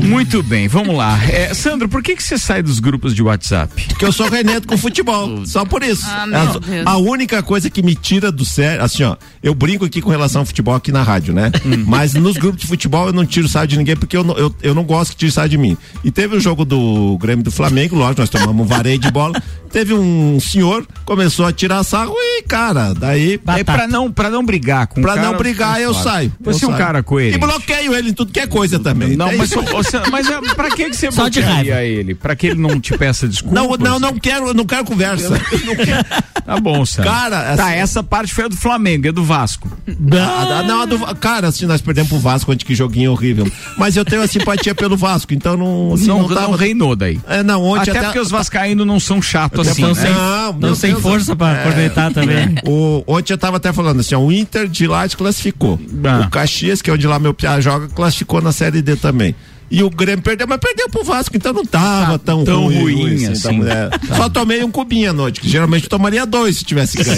Muito bem, vamos lá. É, Sandro, por que, que você sai dos grupos de WhatsApp? Porque eu sou reneto com futebol, só por isso. Ah, meu a, Deus. a única coisa que me tira do sério, assim, ó, eu brinco aqui com relação ao futebol aqui na rádio, né? Hum. Mas nos grupos de futebol eu não tiro sarro de ninguém porque eu não, eu, eu não gosto que tire sarro de mim. E teve o jogo do Grêmio do Flamengo, lógico, nós tomamos um vareio de bola. Teve um senhor, começou a tirar sarro e, cara, daí. É pra não, pra não brigar com o Pra cara, não brigar, eu saio. Você é um saio. cara coerente. E bloqueio ele em tudo que é coisa também. Não, Tem mas, você, mas é, pra que, você Só de bloquearia ele? Pra que ele não te peça desculpas? Não, não, não quero, não quero conversa. Tá bom, Sandro. Cara, tá, assim- essa parte foi a do Flamengo, é do Vasco. Ah, não, a do- cara, assim, nós perdemos pro Vasco, onde que joguinho horrível. Mas eu tenho a simpatia pelo Vasco, então não. assim, não, não, tava- não reinou daí. É, não, ontem até, até. porque os vascaínos não são chatos assim, Tão né? sem, Não, meu sem Deus. força pra É, aproveitar também. O, ontem eu tava até falando assim, ó, o Inter de lá se classificou. Ah. O Caxias, que é onde lá meu Piá joga, classificou na Série D também. E o Grêmio perdeu, mas perdeu pro Vasco, então não tava tão, tão ruim, ruim assim. então, é. Só tomei um cubinho à noite, que geralmente eu tomaria dois se tivesse ganho.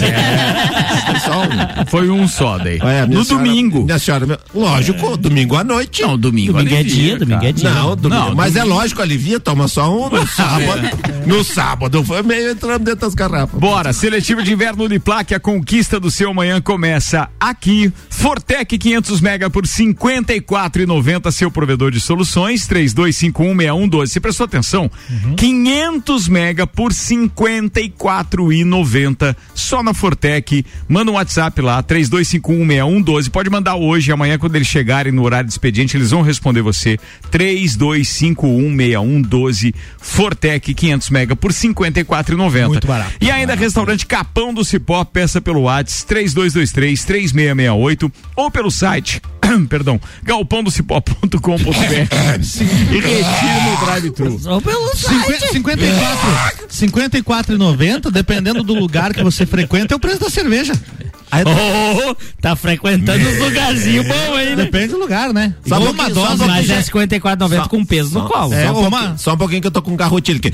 Foi só um. Foi um só daí. É, no senhora- domingo. Minha senhora, lógico, domingo à noite. Não, domingo. Domingo é alivia, dia, domingo cara. é dia. Não, domingo, Não, mas domingo. é lógico, alivia, toma só um no sábado. No sábado, foi meio entrando dentro das garrafas. Bora, seletiva de inverno Uniplaque, a conquista do seu amanhã começa aqui. Fortec 500 mega por 54,90, seu provedor de soluções, 32516112. Você prestou atenção? 500 mega por 54,90 só na Fortec. Manda um WhatsApp lá, 32516112. Pode mandar hoje, amanhã quando eles chegarem no horário de expediente, eles vão responder você. 32516112 Fortec 500 mega por 54,90. Muito barato. E ainda restaurante Capão do Cipó, peça pelo WhatsApp 3223 3668 ou pelo site, perdão, galpãodocipó.com.br e retire no drive-thru. Ou pelo Cinqu- 54 54,90, dependendo do lugar que você frequenta, é o preço da cerveja. Oh, tá frequentando os lugarzinhos bons aí, né? Depende do lugar, né? Só um uma pouquinho, só um dose. Mas é 54,90 com peso no colo. É, só, um uma- só um pouquinho que eu tô com um garrotilho aqui.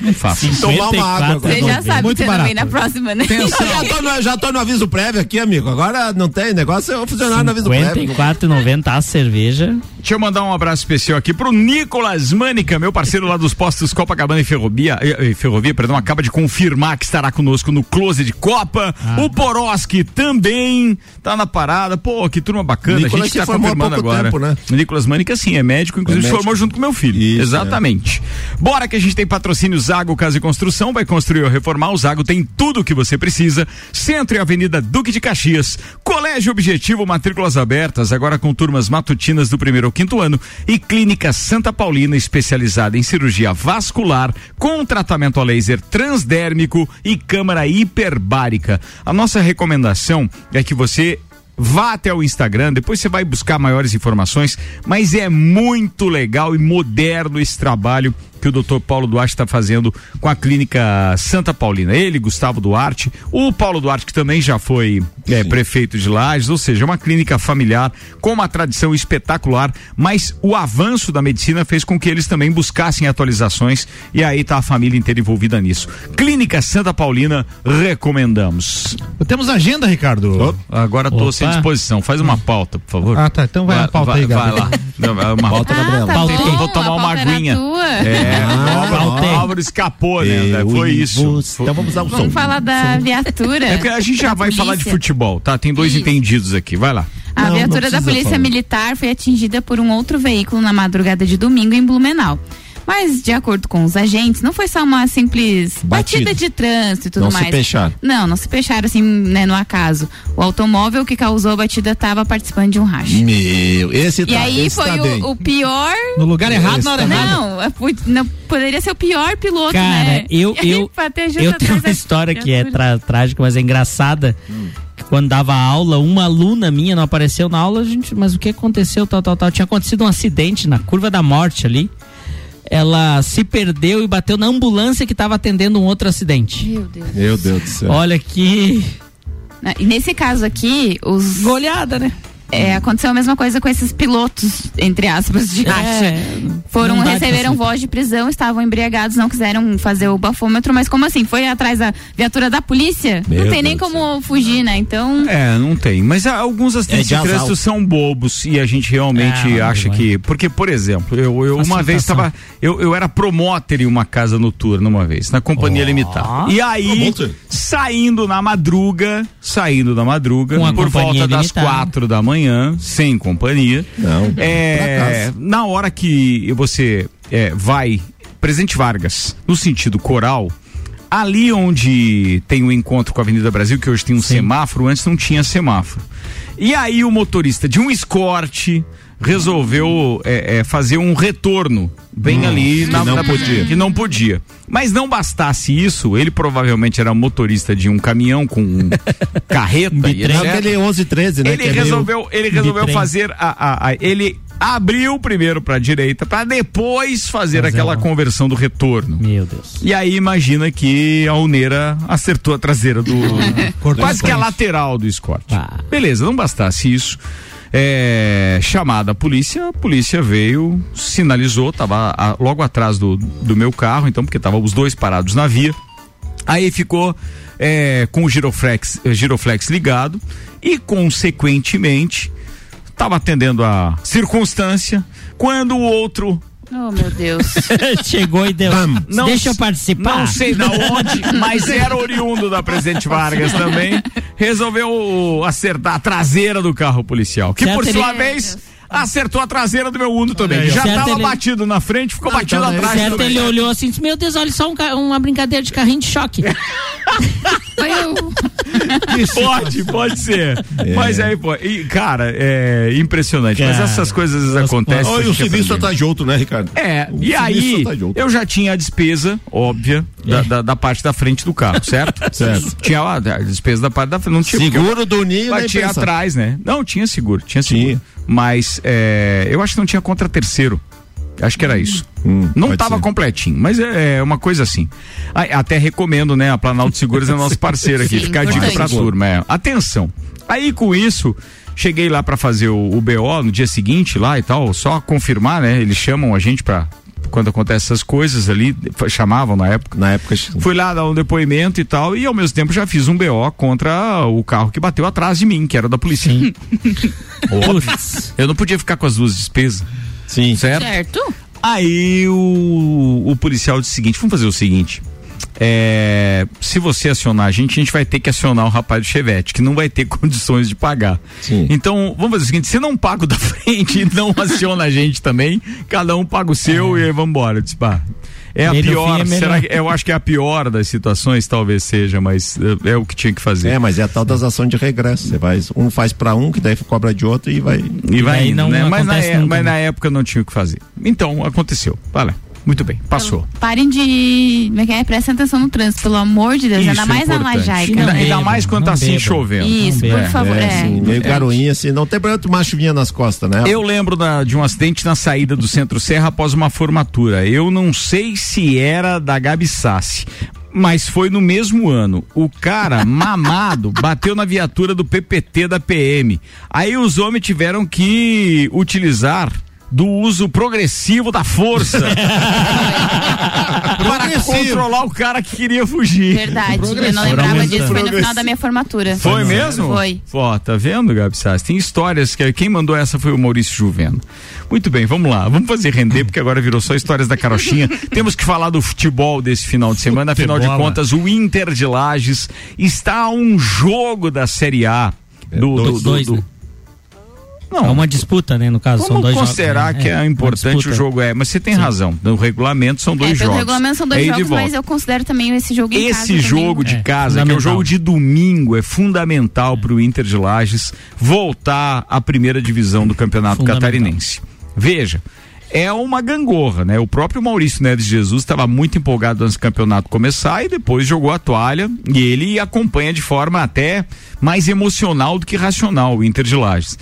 Não faça. Tomar uma água agora. Você já sabe Muito que você não vem barato. na próxima, né? já, tô no, já tô no aviso prévio aqui, amigo. Agora não tem negócio, eu funcionar no aviso prévio. 54,90 a cerveja. Deixa eu mandar um abraço especial aqui pro Nicolas Mânica, meu parceiro lá dos postos Copacabana e Ferrovia, eh, eh, Ferrovia, perdão, acaba de confirmar que estará conosco no Close de Copa. O Poroski também tá na parada. Pô, que turma bacana. Nicolas a gente tá confirmando agora. tempo, né? O Nicolas Mânica, sim, é médico, inclusive É se médico. formou junto com meu filho. Isso, Exatamente. Bora que a gente tem patrocínio Zago Casa e Construção, vai construir ou reformar. O Zago tem tudo o que você precisa. Centro e Avenida Duque de Caxias. Colégio Objetivo, matrículas abertas, agora com turmas matutinas do primeiro quinto ano. E Clínica Santa Paulina, especializada em cirurgia vascular, com tratamento a laser transdérmico e câmara hiperbárica. A nossa recomendação é que você Vá até o Instagram, depois você vai buscar maiores informações, mas é muito legal e moderno esse trabalho que o Dr. Paulo Duarte está fazendo com a clínica Santa Paulina. Ele, Gustavo Duarte, o Paulo Duarte, que também já foi é, prefeito de Lages, ou seja, uma clínica familiar com uma tradição espetacular, mas o avanço da medicina fez com que eles também buscassem atualizações e aí tá a família inteira envolvida nisso. Clínica Santa Paulina, recomendamos. Temos agenda, Ricardo. Agora tô Opa. sem disposição. Faz uma pauta, por favor. Ah, tá. Então vai a pauta aí, vai Gabriel. lá. Não, vai uma Pauta, Gabriela. tá bom, Vou tomar uma aguinha. tua. É, Ah, o Álvaro, Álvaro escapou, né? Foi isso. Então vamos dar um som. Vamos falar da viatura. É porque a gente já da vai falar de futebol, tá? Tem dois entendidos aqui. Vai lá. A Não, não viatura da precisa Polícia falar. Militar foi atingida por um outro veículo na madrugada de domingo em Blumenau. Mas, de acordo com os agentes, não foi só uma simples batida, Batida. de trânsito e tudo Não se mais. fecharam. Não, não se fecharam assim, né, no acaso. O automóvel que causou a batida estava participando de um racha. Meu, esse E tá, aí esse foi tá bem. o, o pior. No lugar errado, na hora errada. Não, é, não, poderia ser o pior piloto, Cara, né? eu, E aí, eu, eu tenho uma história que é tra- trágica, mas é engraçada. quando dava aula, uma aluna minha não apareceu na aula, a gente, mas o que aconteceu, tal, tal, tal. Tinha acontecido um acidente na curva da morte ali. Ela se perdeu e bateu na ambulância que estava atendendo um outro acidente. Meu Deus. Meu Deus do céu. Olha que. Nesse caso aqui, os. Goleada, né? É, aconteceu a mesma coisa com esses pilotos, entre aspas, de racha. Foram, não dá de receberam voz de prisão, estavam embriagados, não quiseram fazer o bafômetro, mas como assim? Foi atrás da viatura da polícia? Meu não tem nem Deus como fugir, né? Então. É, não tem. Mas ah, alguns acidentes É de de trânsito são bobos e a gente realmente Ah, acha que. Porque, por exemplo, eu, eu uma vez estava. Eu, eu era promoter em uma casa noturna uma vez, na Companhia Limitada. E aí, saindo na madruga, saindo da madruga, Com a por volta das quatro da manhã, sem companhia. Não. É, na hora que você é, vai, Presidente Vargas, no sentido coral, ali onde tem o encontro com a Avenida Brasil, que hoje tem um semáforo, antes não tinha semáforo. E aí o motorista de um escorte resolveu é, é, fazer um retorno bem Hum, ali que na, não na- podia. que não podia. Mas não bastasse isso, ele provavelmente era motorista de um caminhão com um carreta e etc. Aquele 1113, né, Ele que é resolveu, ele resolveu Bitrem. fazer a, a- a- ele abriu primeiro para a direita para depois fazer aquela conversão do retorno. Meu Deus. E aí imagina que a Uneira acertou a traseira do quase que a lateral do Escort. Beleza, não bastasse isso. É, chamada a polícia, a polícia veio, sinalizou, tava a- logo atrás do, do meu carro, então, porque estavam os dois parados na via. Aí ficou é, com o giroflex, eh, giroflex ligado e, consequentemente, estava atendendo a circunstância quando o outro Oh, meu Deus. Chegou e deu. não Deixa eu participar. Não sei da onde, mas era oriundo da Presidente Vargas também. Resolveu acertar a traseira do carro policial. Que Certo, por ele- sua vez acertou a traseira do meu Uno também. aí. Já Certo, estava ele- batido na frente, ficou batido Então, atrás. certo, também. ele olhou assim e disse: Meu Deus, olha só um uma brincadeira de carrinho de choque. Pode, pode ser. É. Mas aí, pô, e, cara, é impressionante. Mas Cara, essas coisas acontecem. Olha, o aprender. tá junto, né, Ricardo? É, O e aí tá eu já tinha a despesa, óbvia, da, da, da parte da frente do carro, certo? Certo. Tinha a, a despesa da parte da frente. Não tinha Seguro do ninho, nem Batia pensar. atrás, né? Não, tinha seguro, tinha seguro. Mas é, eu acho que não tinha contra terceiro. Acho que era isso. não pode estava ser. completinho, mas é, é uma coisa assim. Até recomendo, né? A Planalto Seguros é nosso parceiro aqui. Sim, Fica a dica pra turma. é. Atenção. Aí com isso, cheguei lá pra fazer o, o BO no dia seguinte lá e tal, só confirmar, né? Eles chamam a gente pra. Quando acontecem essas coisas ali, chamavam na época. Na época. Fui lá dar um depoimento e tal, e ao mesmo tempo já fiz um BO contra o carro que bateu atrás de mim, que era da polícia. Eu não podia ficar com as duas despesas. Sim. Certo? Certo? Aí o, o policial disse o seguinte: vamos fazer o seguinte. É, se você acionar a gente, a gente vai ter que acionar o rapaz do Chevette, que não vai ter condições de pagar. Então, vamos fazer o seguinte: você não paga o da frente e não aciona a gente também, cada um paga o seu e aí vamos embora. Pá, é a pior. é será que, eu acho que é a pior das situações, talvez seja, mas é, é o que tinha que fazer. É, mas é a tal das ações de regresso. Você vai, um faz pra um, que daí cobra de outro e vai. E vai daí indo, não né? Mas, na, é- nunca, mas né? na época não tinha o que fazer. Então, aconteceu. Vale. Muito bem, passou. Parem de. Como é que é? Prestem atenção no trânsito, pelo amor de Deus. Isso ainda é mais na importante. Lajaica. Ainda, né? ainda mais quando tá assim chovendo. Isso, por favor. É, É. assim, meio garoinha, assim. Não tem problema tomar chuvinha nas costas, né? Eu lembro da- de um acidente na saída do Centro Serra após uma formatura. Eu não sei se era da Gabi Sassi. Mas foi no mesmo ano. O cara, mamado, bateu na viatura do PPT da PM. Aí os homens tiveram que utilizar do uso progressivo da força para controlar o cara que queria fugir. Verdade. Eu não lembrava disso. Foi no final da minha formatura. Foi mesmo? Foi. Ó, tá vendo, Gabi Sassi? Tem histórias que quem mandou essa foi o Maurício Juveno. Muito bem, vamos lá. Vamos fazer render, porque agora virou só histórias da carochinha. Temos que falar do futebol desse final de semana. Afinal de Futebola. contas, o Inter de Lages está a um jogo da Série A. Do, do, do- dois, do- né? É uma disputa, né? No caso, são Vamos dois considerar jogos. né? que é, uma importante o jogo é, mas você tem razão. No regulamento são dois É, jogos. regulamento são dois É jogos, mas eu considero também esse jogo em casa Esse também. jogo de casa, que é o jogo de domingo, é fundamental para o Inter de Lages voltar à primeira divisão do Campeonato. Catarinense. Veja, é uma gangorra, né? O próprio Maurício Neves Jesus estava muito empolgado antes do campeonato começar e depois jogou a toalha e ele acompanha de forma até mais emocional do que racional o Inter de Lages.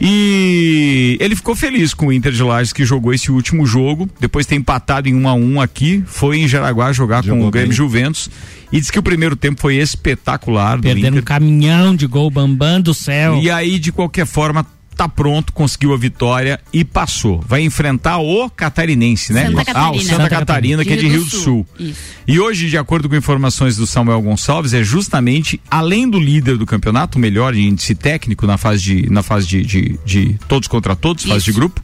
E ele ficou feliz com o Inter de Lages que jogou esse último jogo, depois ter empatado em 1 a 1 aqui, foi em Jaraguá jogar com o Grêmio bem. Juventus e disse que o primeiro tempo foi espetacular do Perdendo um caminhão de gol, bambam do céu. E aí, de qualquer forma, tá pronto, conseguiu a vitória e passou. Vai enfrentar o catarinense, né? Santa Ah, o Catarina. Santa, Santa Catarina, que é de Rio do Sul. Isso. E hoje, de acordo com informações do Samuel Gonçalves, é justamente, além do líder do campeonato, o melhor índice técnico na fase de, na fase de, de, de todos contra todos, fase de grupo.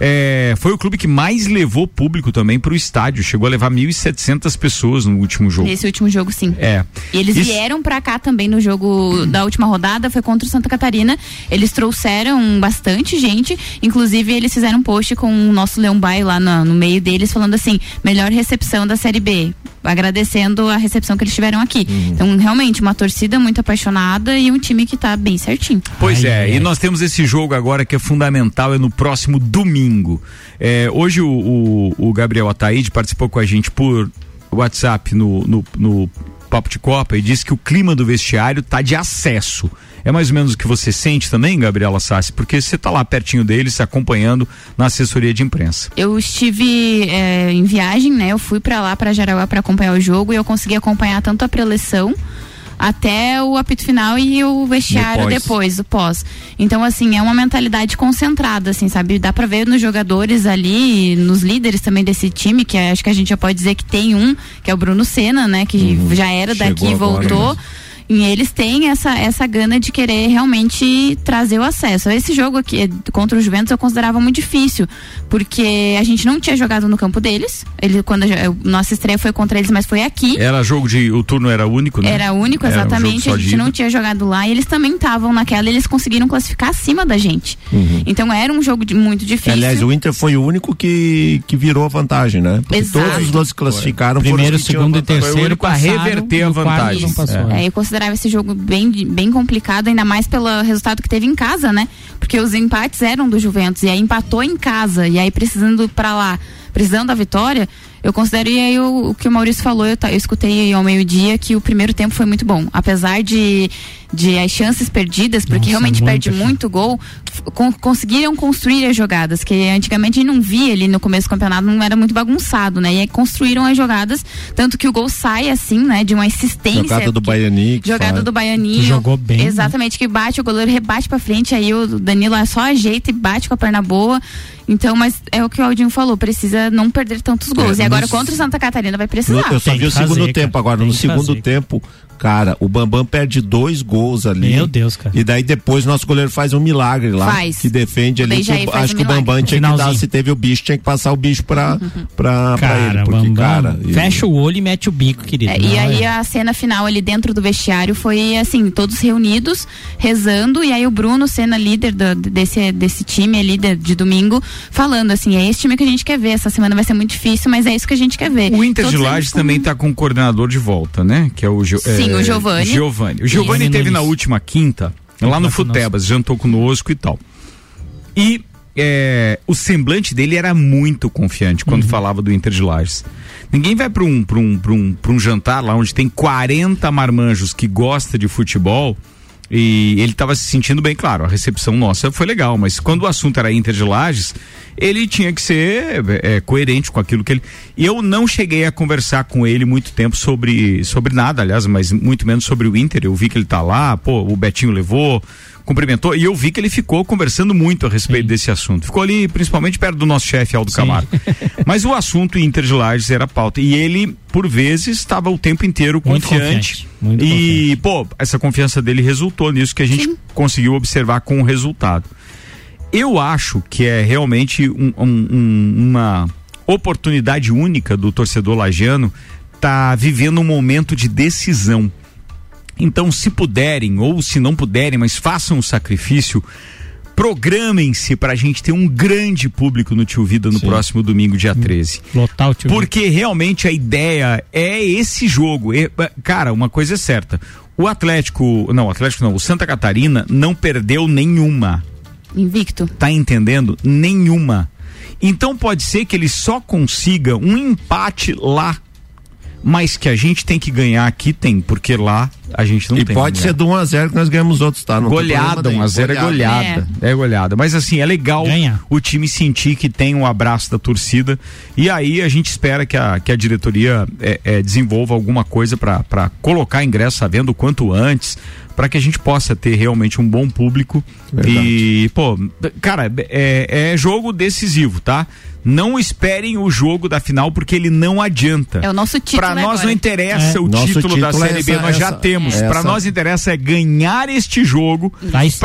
É, foi o clube que mais levou público também para o estádio. Chegou a levar 1.700 pessoas no último jogo. Nesse último jogo, sim. É. E eles Isso- vieram pra cá também no jogo da última rodada, foi contra o Santa Catarina. Eles trouxeram bastante gente, inclusive eles fizeram um post com o nosso Leão Baio lá no, no meio deles, falando assim: melhor recepção da Série B. Agradecendo a recepção que eles tiveram aqui. Uhum. Então, realmente, uma torcida muito apaixonada e um time que tá bem certinho. Pois é, e nós temos esse jogo agora que é fundamental, é no próximo domingo. É, hoje o, o- o Gabriel Ataíde participou com a gente por WhatsApp no, no, no Papo de Copa e disse que o clima do vestiário tá de acesso. É mais ou menos o que você sente também, Gabriela Sassi? Porque você tá lá pertinho deles, acompanhando na assessoria de imprensa. Eu estive é, em viagem, né? Eu fui pra lá, pra Jaraguá, pra acompanhar o jogo e eu consegui acompanhar tanto a preleção até o apito final e o vestiário Depois. depois, o pós. Então, assim, é uma mentalidade concentrada, assim, sabe? Dá pra ver nos jogadores ali, nos líderes também desse time, que acho que a gente já pode dizer que tem um, que é o Bruno Senna, né? Que já era daqui e voltou. mesmo. E eles têm essa, essa gana de querer realmente trazer o acesso. Esse jogo aqui contra o Juventus eu considerava muito difícil, porque a gente não tinha jogado no campo deles. Ele, quando a, a nossa estreia foi contra eles, mas foi aqui. Era jogo de. O turno era único, né? Era único, Era um exatamente. a gente não tinha jogado lá e eles também estavam naquela e eles conseguiram classificar acima da gente. Então era um jogo de- muito difícil. Aliás, o Inter foi o único que, que virou a vantagem, né? Porque Exato. todos os que classificaram foram Primeiro, segundo e terceiro Foi o único a passaram, reverter a vantagem. não passou. É, eu considerava esse jogo bem, bem complicado, ainda mais pelo resultado que teve em casa, né? Porque os empates eram do Juventus e aí empatou em casa e aí precisando pra lá, precisando da vitória, eu considero e aí o, o que o Maurício falou, eu, eu escutei aí ao meio-dia que o primeiro tempo foi muito bom, apesar de de as chances perdidas, porque Nossa, realmente muita perde muito gol, con- conseguiram construir as jogadas, que antigamente a gente não via ali no começo do campeonato, não era muito bagunçado, né? E aí construíram as jogadas, tanto que o gol sai assim, né, de uma insistência Jogada do Baiani. que Jogada faz. do Baianinho. Jogou bem, né? Exatamente, que bate, o goleiro rebate pra frente, aí o Danilo é só ajeita e bate com a perna boa. Então, mas é o que o Aldinho falou, precisa não perder tantos gols. É, agora nos- contra o Santa Catarina vai precisar. Eu só vi o segundo tempo agora. No que segundo fazer. tempo, cara, o Bambam perde dois gols ali. Meu Deus, cara. E daí depois nosso goleiro faz um milagre lá. Faz. Que defende ali. que o- faz acho um que o. Bambam tinha que dar, Finalzinho. se teve o bicho, tinha que passar o bicho pra, pra, pra Cara, ele. Porque, Bambam, cara. fecha o olho e mete o bico, querido. É, Não, e aí é. a cena final ali dentro do vestiário foi assim, todos reunidos, rezando, e aí o Bruno, sendo líder do- desse, desse time ali de, de domingo, falando assim, é esse time que a gente quer ver, essa semana vai ser muito difícil, mas é isso que a gente quer ver. O Inter de Todos Lages eles com- também tá com um coordenador de volta, né? Que é o Gio- Sim, é, o Giovani. Giovani. O Giovani Isso. teve na última quinta, lá no Futebas, jantou conosco e tal. E é, o semblante dele era muito confiante quando Uhum. falava do Inter de Lages. Ninguém vai para um, pra um, pra um, pra um jantar lá onde tem 40 marmanjos que gosta de futebol e ele estava se sentindo bem claro. A recepção nossa foi legal, mas quando o assunto era Inter de Lages, ele tinha que ser é, coerente com aquilo que ele. E eu não cheguei a conversar com ele muito tempo sobre, sobre nada, aliás, mas muito menos sobre o Inter. Eu vi que ele tá lá, pô, o Betinho levou, cumprimentou, e eu vi que ele ficou conversando muito a respeito desse assunto. Ficou ali, principalmente perto do nosso chefe, Aldo Camargo. Mas o assunto Inter de Lages era pauta. E ele, por vezes, estava o tempo inteiro Muito confiante. confiante, muito e, pô, essa confiança dele resultou nisso que a gente conseguiu observar com o resultado. Eu acho que é realmente um- um- um- uma oportunidade única do torcedor lagiano tá vivendo um momento de decisão. Então, se puderem ou se não puderem, mas façam o sacrifício, programem-se para a gente ter um grande público no Tio Vida no próximo domingo, dia 13. Lotar o tio. Porque realmente a ideia é esse jogo. Eh, cara, uma coisa é certa. O Atlético, não, o Atlético não, o Santa Catarina não perdeu nenhuma. Invicto. Tá entendendo? Nenhuma. Então pode ser que ele só consiga um empate lá. Mas que a gente tem que ganhar aqui, tem, porque lá a gente não E tem. pode como ser do 1x0 que nós ganhamos outros, tá? Não Goleada, problema 1 a 0 é goleada. É. goleada. Mas assim, é legal o time sentir que tem um abraço da torcida. E aí a gente espera que a, que a diretoria é, é, desenvolva alguma coisa para colocar ingresso à venda o quanto antes. Para que a gente possa ter realmente um bom público. E, pô, cara, é, é jogo decisivo, tá? Não esperem o jogo da final porque ele não adianta. É o nosso título Pra nós agora. não interessa É. o Nosso título, da título é Série B, essa- nós já essa- temos. essa- Pra nós interessa é ganhar este jogo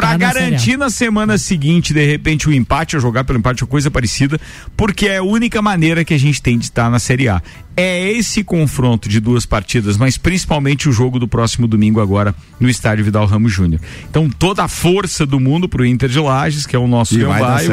Série garantir na semana seguinte, de repente, o empate, ou jogar pelo empate ou coisa parecida, porque é a única maneira que a gente tem de estar na Série A. É esse confronto de duas partidas, mas principalmente o jogo do próximo domingo agora no estádio Vidal Ramos Júnior. Então toda a força do mundo pro Inter de Lages, que é o nosso E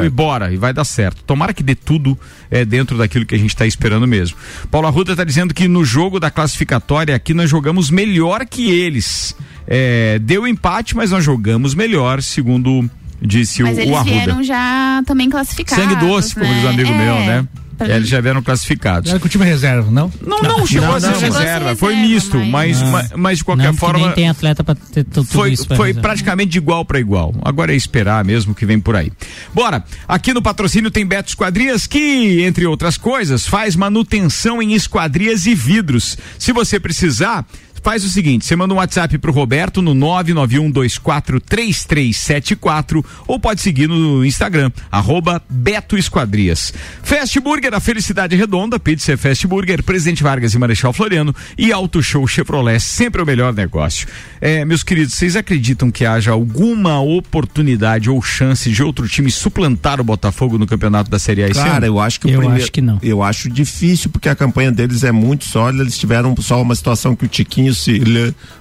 e bora, e vai dar certo. Tomara que dê tudo é, dentro daquilo que a gente está esperando mesmo. Paulo Arruda está dizendo que no jogo da classificatória aqui nós jogamos melhor que eles. É, deu empate, mas nós jogamos melhor, segundo disse Mas o, eles o Arruda. vieram já também classificados. Sangue doce, como diz um amigo É, meu, né? É, eles já vieram classificados. Era com o time reserva, não? Não, não, chegou a ser não, não. reserva, foi misto, mas, Não. mas, mas de qualquer Não, forma. nem tem atleta pra ter tudo foi, isso. pra foi resolver. praticamente de igual para igual. Agora é esperar mesmo que vem por aí. Bora, aqui no patrocínio tem Beto Esquadrias que, entre outras coisas, faz manutenção em esquadrias e vidros. Se você precisar, faz o seguinte, você manda um WhatsApp pro Roberto no 991243374 ou pode seguir no Instagram, arroba Beto Esquadrias. Fast Burger, a felicidade redonda, pizza é Fast Burger, Presidente Vargas e Marechal Floriano e Auto Show Chevrolet, sempre o melhor negócio. É, meus queridos, vocês acreditam que haja alguma oportunidade ou chance de outro time suplantar o Botafogo no campeonato da Série A esse Cara, ano? eu acho que o Eu primeiro- acho que não. Eu acho difícil porque a campanha deles é muito sólida. Eles tiveram só uma situação que o Tiquinho se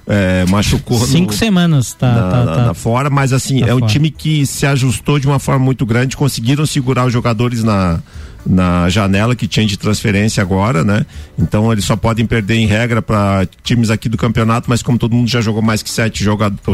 eh, machucou Cinco no, semanas, tá, na, tá, tá. na fora, mas assim, Tá é um fora. time que se ajustou de uma forma muito grande, conseguiram segurar os jogadores na, na janela que tinha de transferência agora, né? Então eles só podem perder em regra para times aqui do campeonato, mas como todo mundo já jogou mais que sete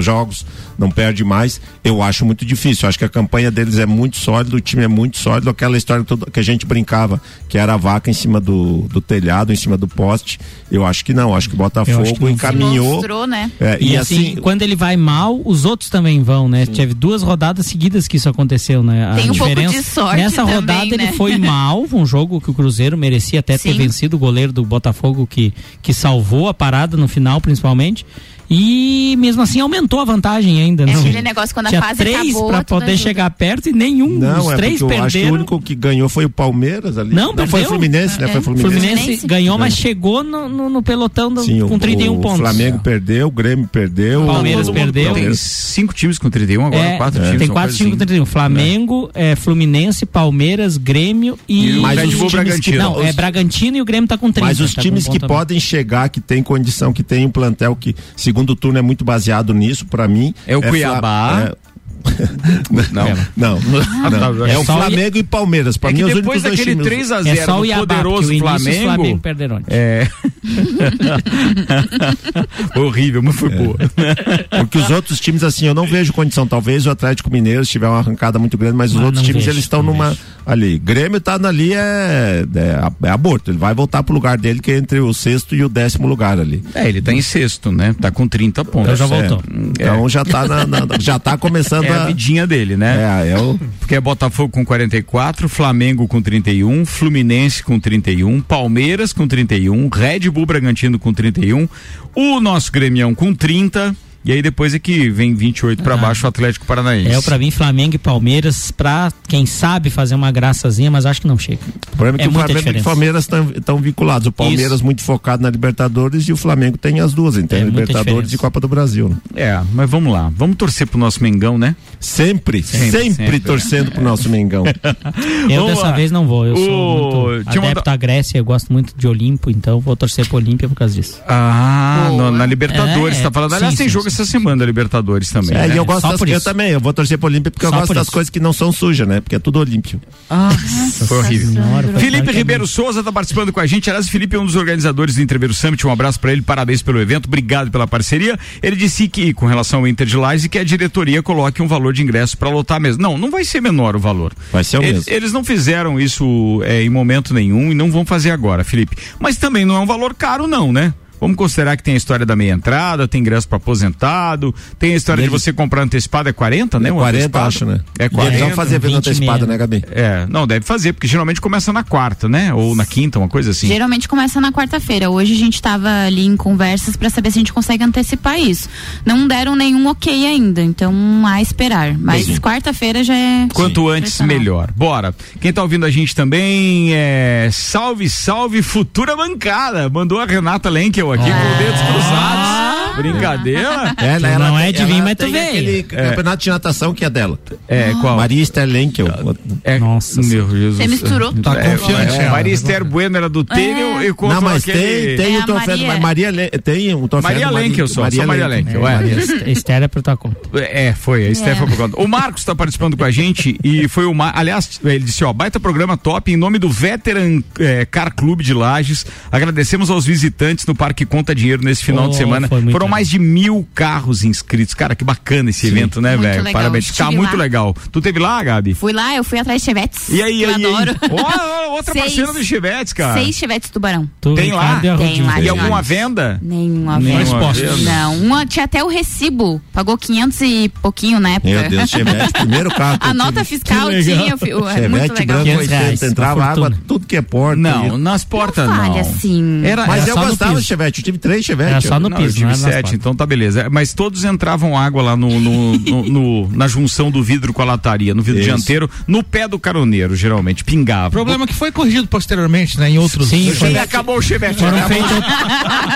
jogos, não perde mais, eu acho muito difícil. Eu acho que a campanha deles é muito sólida, o time é muito sólido, aquela história toda que a gente brincava, que era a vaca em cima do, do telhado, em cima do poste. Eu acho que não, acho que o acho que Botafogo não. encaminhou. Mostrou, né? É, E, assim, quando ele vai mal, os outros também vão, né? Teve duas rodadas seguidas que isso aconteceu, né? A Tem um pouco diferença, de sorte Nessa também, rodada ele né? foi mal, um jogo que o Cruzeiro merecia até ter Sim. vencido o goleiro do Botafogo que, que salvou a parada no final, principalmente. E mesmo assim aumentou a vantagem ainda. É né? aquele negócio quando a Tinha fase três acabou, pra tudo poder ajuda. chegar perto e nenhum. Não, os é três eu acho que o perderam. único que ganhou foi o Palmeiras ali. Não, perdeu. foi o Fluminense, né? É. Foi o Fluminense. Fluminense ganhou, mas chegou no, no- no pelotão do- Sim, com o- 31 o pontos. Flamengo perdeu, o Grêmio perdeu. Palmeiras todo mundo perdeu. Tem cinco times com 31 agora, É, quatro é. times. Tem quatro times com assim. 31. Flamengo, é, Fluminense, Palmeiras, Grêmio e. E o Mas os times que- Bragantino. Não, é Bragantino e o Grêmio tá com 30. Mas os tá times que a podem chegar, que tem condição, que tem um plantel que segundo turno é muito baseado nisso, pra mim. É o Fla- Cuiabá. é- não, não, não. É o só o Flamengo e Palmeiras. Pra É mim, os depois únicos dois daquele times. 3 a É 0 só o do Iabá, poderoso o Flamengo. Flamengo perderam. É. Horrível, mas foi boa. Porque os outros times, assim, eu não vejo condição. Talvez o Atlético Mineiro se tiver uma arrancada muito grande, mas os Ah, outros não times, vejo, eles estão não numa. vejo. Ali. Grêmio tá ali, é, é, é aborto. Ele vai voltar pro lugar dele, que é entre o sexto e o décimo lugar ali. É, ele tá em sexto, né? Tá com 30 pontos. Então já voltou. Então já tá na, na- já tá começando É a a. vidinha dele, né? É, é o. Porque é Botafogo com 44, Flamengo com 31, Fluminense com 31, Palmeiras com 31, Red Bull Bragantino com 31, o nosso Grêmio com 30, e aí depois é que vem 28 pra baixo o Atlético Paranaense. É, pra mim, Flamengo e Palmeiras, pra quem sabe fazer uma graçazinha, mas acho que não chega. O problema é que É o Flamengo e o. Palmeiras estão vinculados. O Palmeiras Isso. muito focado na Libertadores e o Flamengo tem as duas, então É Libertadores e Copa do Brasil. né? É, mas vamos lá, vamos torcer pro nosso Mengão, né? Sempre, Sempre, sempre, sempre. torcendo pro nosso Mengão. Eu Vamos dessa lá. vez não vou. Eu O- sou muito adepto à Grécia, eu gosto muito de Olimpo, então vou torcer pro Olímpia por causa disso. Ah, no- na Libertadores, É, tá falando. sim, Aliás, tem sim, jogo sim. Essa semana da Libertadores também. É, né? e eu gosto Só das eu também, eu vou torcer pro Olímpio porque eu Só gosto por das isso. coisas que não são sujas, né? Porque é tudo Olímpio. Foi horrível. Senhora, Felipe Ribeiro Souza tá participando com a gente. Aliás, o Felipe é um dos organizadores do Interveiro Summit. Um abraço para ele, parabéns pelo evento, obrigado pela parceria. Ele disse que, com relação ao Inter de Lages, que a diretoria coloque um valor de ingresso para lotar mesmo. Não, não vai ser menor o valor. Vai ser o eles, mesmo. Eles não fizeram isso é, em momento nenhum e não vão fazer agora, Felipe. Mas também não é um valor caro, não, né? Vamos considerar que tem a história da meia entrada, tem ingresso para aposentado, tem a história de você comprar antecipado, é 40, né? É Um 40, antecipado? acho, né? É E 40. eles vão fazer evento 20 antecipado, mesmo. né, Gabi? É, não, deve fazer, porque geralmente começa na quarta, né? Ou na quinta, uma coisa assim. Geralmente começa na quarta-feira. Hoje a gente estava ali em conversas para saber se a gente consegue antecipar isso. Não deram nenhum ok ainda, então a esperar. Mas quarta-feira já é. Quanto antes, melhor. Bora. Quem tá ouvindo a gente também é. Salve, salve, futura bancada. Mandou a Renata Aqui com os dedos cruzados. Brincadeira? É, né, ela não é de ela mas tu veio. aquele É. campeonato de natação que é dela. É, qual? Maria Esther Lenkel. É, Nossa, meu Jesus. Você misturou Tá tudo. confiante. ela. Maria Esther Bueno era do tênis e contra Não, mas aquele... tem, tem É o troféu. Maria. Maria, tem um troféu. Maria Lenkel só, Maria Lenkel, é. Esther é pra tua conta. É, foi, a Esther foi por conta. O Marcos está participando com a gente e foi o. Aliás, ele disse, ó, baita programa top em nome do Veteran Car Clube de Lages. Agradecemos aos visitantes no Parque Conta Dinheiro nesse final Oh, de semana. foi muito Foram mais de mil carros inscritos. Cara, que bacana esse evento, né, velho? Parabéns. Tá muito lá. legal. Tu teve lá, Gabi? Fui lá, eu fui atrás de chevetes. E aí, eu aí, aí? adoro. Ó, outra Seis- parceira do Chevetes, cara. Seis chevetes tubarão. Tu, Tem lá? Tem lá. E Tem alguma venda? Nenhuma Nenhuma venda. venda. Não, uma tinha até o recibo. Pagou 500 e pouquinho na época. Meu Deus, Chevette, primeiro carro. A nota fiscal tinha. É muito Chevette legal. branco 500 reais, 80, entrava água, tudo que é porta. Não, nas portas não. Fale assim. Era, Mas eu só no gostava piso. de Chevette, eu tive três Chevette. Era só no Não, eu piso, tive não era nas sete, então tá beleza. Mas todos entravam água lá no, no- no- no- na junção do vidro com a lataria, no vidro Isso. dianteiro, no pé do caroneiro, geralmente, pingava. O problema é que foi corrigido posteriormente, né? Em outros. Sim, Sim, foi, acabou o chevette. foram feitos.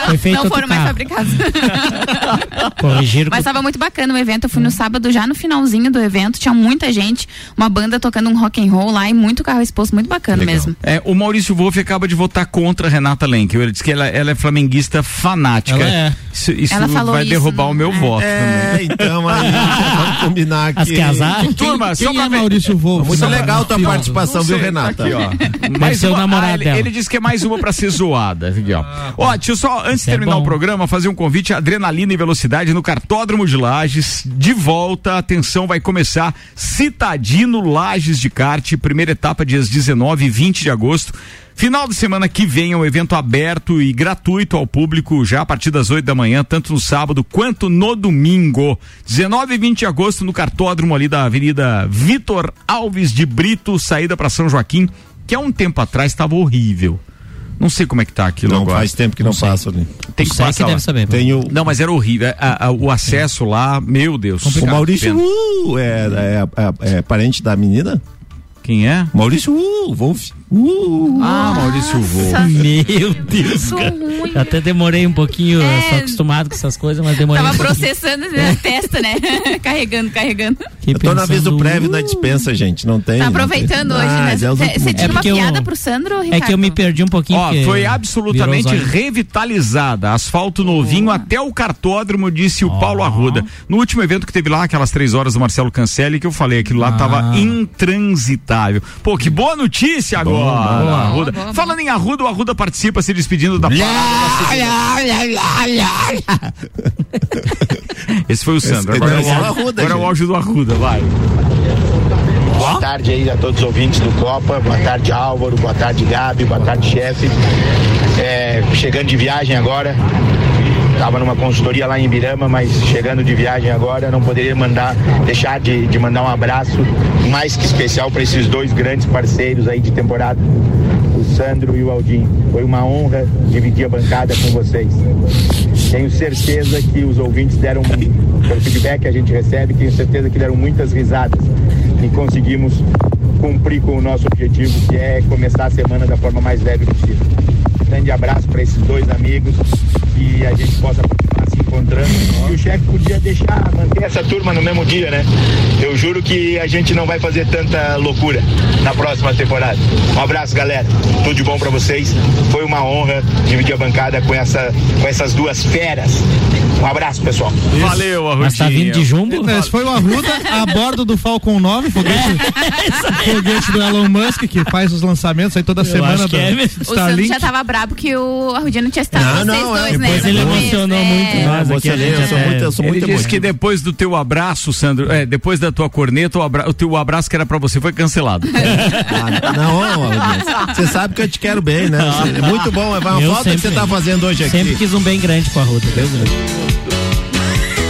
Foi feito Não foram mais fabricados. Corrigiram. Mas tava muito bacana o evento. Eu fui no sábado, já no finalzinho do evento. Tinha muita gente, uma banda tocando um rock and roll lá e muito carro exposto. Muito bacana mesmo. É, o Maurício Wolff acaba de votar contra a Renata Lenkel. Ele disse que ela, ela é flamenguista fanática. Ela é. Isso, isso Ela falou vai isso, derrubar né? o meu É. voto É, também. então aí, vamos combinar aqui. As que azar? Turma, só Quem é Maurício Wolff? Muito legal tua participação, viu, sei, Renata? tá Aqui, ó. O uma- namorado ah, ele, dela. ele disse que é mais uma pra ser zoada. Aqui, ó. ó, deixa eu só, antes de é terminar o programa, fazer um convite: adrenalina e velocidade no Cartódromo de Lages. De volta, atenção, vai começar Citadino Lages de Kart, primeira etapa, dias 19 e 20 de agosto. Final de semana que vem é um evento aberto e gratuito ao público, já a partir das 8 da manhã, tanto no sábado quanto no domingo. 19 e 20 de agosto no cartódromo ali da Avenida Vitor Alves de Brito, saída para São Joaquim, que há um tempo atrás estava horrível. Não sei como é que tá aquilo Não, agora. faz tempo que não, passa ali. Tem que é passar que saber. Tem o, Não, mas era horrível. A- a- o acesso lá, meu Deus. o Maurício uh, é, é, é- é parente da menina? Quem é? Maurício uh, Wolf. Uh. Ah, Maurício Vô. Meu Deus, até demorei um pouquinho, É. eu sou acostumado com essas coisas, mas demorei Tava um processando na testa, né? carregando, carregando. Fiquei Eu tô na vez do pensando, prévio uh, da dispensa, gente. Não tem. Tá não tem. aproveitando hoje, Ah, né? é Você tinha. É uma porque eu- piada pro Sandro, Ricardo? É que eu me perdi um pouquinho. Ó, porque foi absolutamente revitalizada. Asfalto novinho até o cartódromo, disse o Paulo Arruda. No último evento que teve lá, aquelas três horas do Marcelo Cancelli, que eu falei, aquilo lá tava intransitável. Pô, que boa notícia agora, boa. Arruda. Boa, boa, Falando em Arruda, o Arruda participa se despedindo da Esse foi o Sandro. Agora, esse é o Arruda, agora é o áudio do Arruda, vai. Boa tarde aí a todos os ouvintes do Copa. Boa tarde, Álvaro. Boa tarde, Gabi. Boa tarde, chefe. É, chegando de viagem agora. Estava numa consultoria lá em Ibirama, mas chegando de viagem agora, não poderia mandar, deixar de, de mandar um abraço mais que especial para esses dois grandes parceiros aí de temporada, o Sandro e o Aldinho. Foi uma honra dividir a bancada com vocês. Tenho certeza que os ouvintes deram, pelo feedback que a gente recebe, tenho certeza que deram muitas risadas e conseguimos cumprir com o nosso objetivo, que é começar a semana da forma mais leve possível. Grande abraço para esses dois amigos e a gente possa continuar se encontrando. E o chefe podia deixar, manter essa turma no mesmo dia, né? Eu juro que a gente não vai fazer tanta loucura na próxima temporada. Um abraço, galera. Tudo de bom pra vocês. Foi uma honra dividir a bancada com, essa, com essas duas feras. Um abraço, pessoal. Valeu, Arrudinho. Mas tá vindo de jumbo? Esse foi o Arruda a bordo do Falcon 9, foguete, foguete do Elon Musk, que faz os lançamentos aí toda semana da O Sandro Starlink. já tava brabo que o Arrudinho não tinha citado Não, vocês não, dois, é, né? depois ele emocionou é. muito nós aqui, eu sou muito- eu sou Ele muito disse que depois do teu abraço, Sandro, é, depois da tua corneta, o, abra, o teu abraço que era pra você foi cancelado. Ah, não, você sabe que eu te quero bem, né? É muito bom, é uma Eu falta que você sempre- tá fazendo hoje aqui. Sempre quis um bem grande com a Ruda. Deus livre.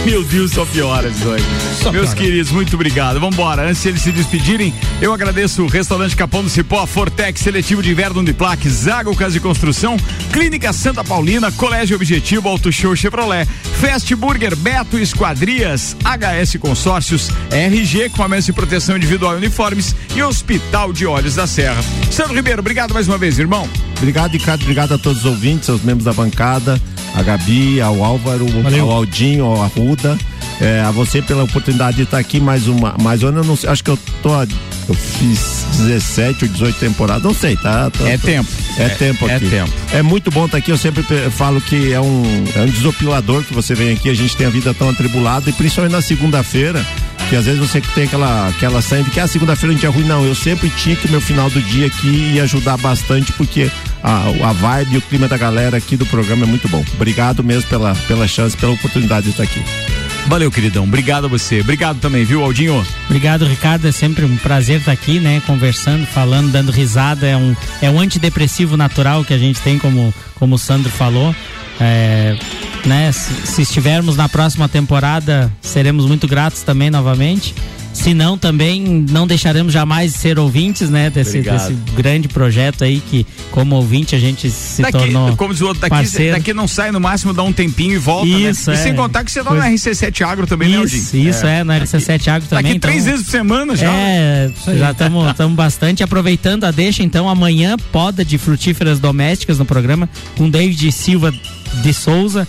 Meu Deus, só piora isso hoje. Meus piora. queridos, muito obrigado. Vambora. Antes de eles se despedirem, eu agradeço o Restaurante Capão do Cipó, Fortex, Seletivo de Inverno Uniplac, Zago Casa de Construção, Clínica Santa Paulina, Colégio Objetivo, Auto Show Chevrolet, Fast Burger, Beto Esquadrias, HS Consórcios, RG, Equipamentos de Proteção Individual e Uniformes e Hospital de Olhos da Serra. Sandro Ribeiro, obrigado mais uma vez, irmão. Obrigado, Ricardo. Obrigado a todos os ouvintes, aos membros da bancada, a Gabi, ao Álvaro, Valeu. ao Aldinho, ao Arruda. É, a você pela oportunidade de estar aqui mais uma. Mais um ano, eu não sei, acho que eu tô. Eu fiz 17 ou 18 temporadas, não sei, tá? tá É tá- tempo. É, É- tempo é aqui. tempo. É muito bom estar aqui. Eu sempre falo que é um, é um desopilador que você vem aqui. A gente tem a vida tão atribulada e principalmente na segunda-feira, que às vezes você tem aquela, aquela sangue que a segunda-feira é um dia ruim. Não, eu sempre tinha que o meu final do dia aqui ia ajudar bastante, porque a, a vibe e o clima da galera aqui do programa é muito bom. Obrigado mesmo pela, pela chance, pela oportunidade de estar aqui. Valeu, queridão. Obrigado a você. Obrigado também, viu, Aldinho? Obrigado, Ricardo. É sempre um prazer estar aqui, né? Conversando, falando, dando risada. É um, é um antidepressivo natural que a gente tem, como, como o Sandro falou. É, né? Se, se estivermos na próxima temporada, seremos muito gratos também novamente. Se não, também não deixaremos jamais de ser ouvintes, né? Desse, desse grande projeto aí que, como ouvinte, a gente se daqui, tornou. como diz o outro, daqui, parceiro. daqui não sai, no máximo dá um tempinho e volta, Isso, né? E é. sem contar que você dá no RC7 Agro também, né, Isso, Aldinho? isso é, no RC7 Agro também. Daqui então- três vezes por semana já. É, já estamos bastante aproveitando a deixa, então amanhã poda de frutíferas domésticas no programa com David Silva de Souza.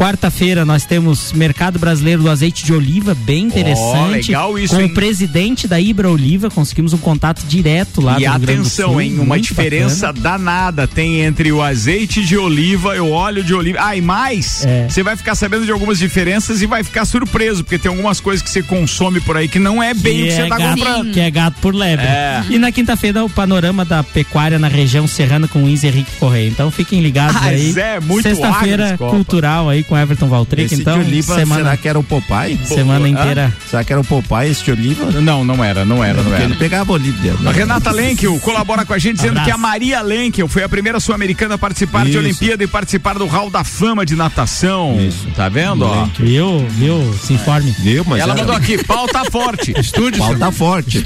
Quarta-feira nós temos Mercado Brasileiro do Azeite de Oliva, bem interessante. legal isso, Com hein? o presidente da Ibra Oliva, conseguimos um contato direto lá E do Rio atenção, Sul, hein? Uma diferença bacana. danada tem entre o azeite de oliva e o óleo de oliva. Ah, e mais, É. você vai ficar sabendo de algumas diferenças e vai ficar surpreso, porque tem algumas coisas que você consome por aí que não é bem o que você é tá gato, comprando. que é gato por lebre. É. E na quinta-feira o panorama da pecuária na região serrana com o Luiz Henrique Correia. Então fiquem ligados Ah, aí. Zé, muito Sexta-feira cultural aí com Everton Valtric. Esse Então de oliva, semana será que era o Popeye? semana inteira. Será que era o Popeye esse de oliva? Não, não era, não era, não Porque era. ele pegava oliva. A Renata Lenkel colabora com a gente dizendo Abraço. que a Maria Lenkel foi a primeira sul-americana a participar de Isso. Olimpíada e participar do Hall da Fama de natação. Isso. Tá vendo? Ó? Viu? Viu? Se informe. Viu, mas Ela era- mandou aqui, pauta forte. Estúdio, Pauta forte.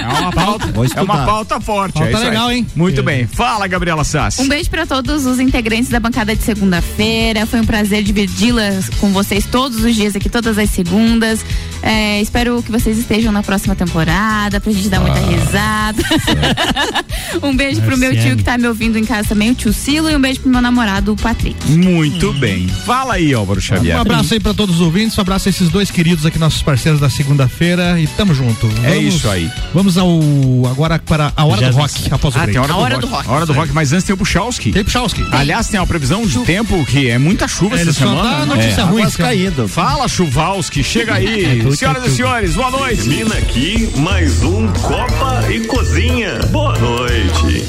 É uma pauta, é uma pauta forte. Pauta é legal, hein? Muito bem. Fala, Gabriela Sassi. Um beijo para todos os integrantes da bancada de segunda-feira. Foi um prazer dividi-las com vocês todos os dias aqui, todas as segundas. É, espero que vocês estejam na próxima temporada pra gente dar muita risada. um beijo pro meu tio que tá me ouvindo em casa também, o tio Silo, e um beijo pro meu namorado, o Patrick. Muito bem. Fala aí, Álvaro Xavier. Um abraço aí pra todos os ouvintes, um abraço a esses dois queridos aqui, nossos parceiros da segunda-feira e tamo junto. É Vamos- isso aí. Vamos ao agora para a hora do rock, após o Ah, break. tem hora, A do, hora rock. do rock. A hora do rock, mas antes tem o Buchalski. Tem Puchalski. Aliás, tem uma previsão de tempo que é muita chuva Ele essa semana. Tá notícia é. ruim. Águas caindo. Fala, Chuvalski, chega aí. É Senhoras e senhores, boa noite. Termina aqui mais um Copa e Cozinha. Boa noite.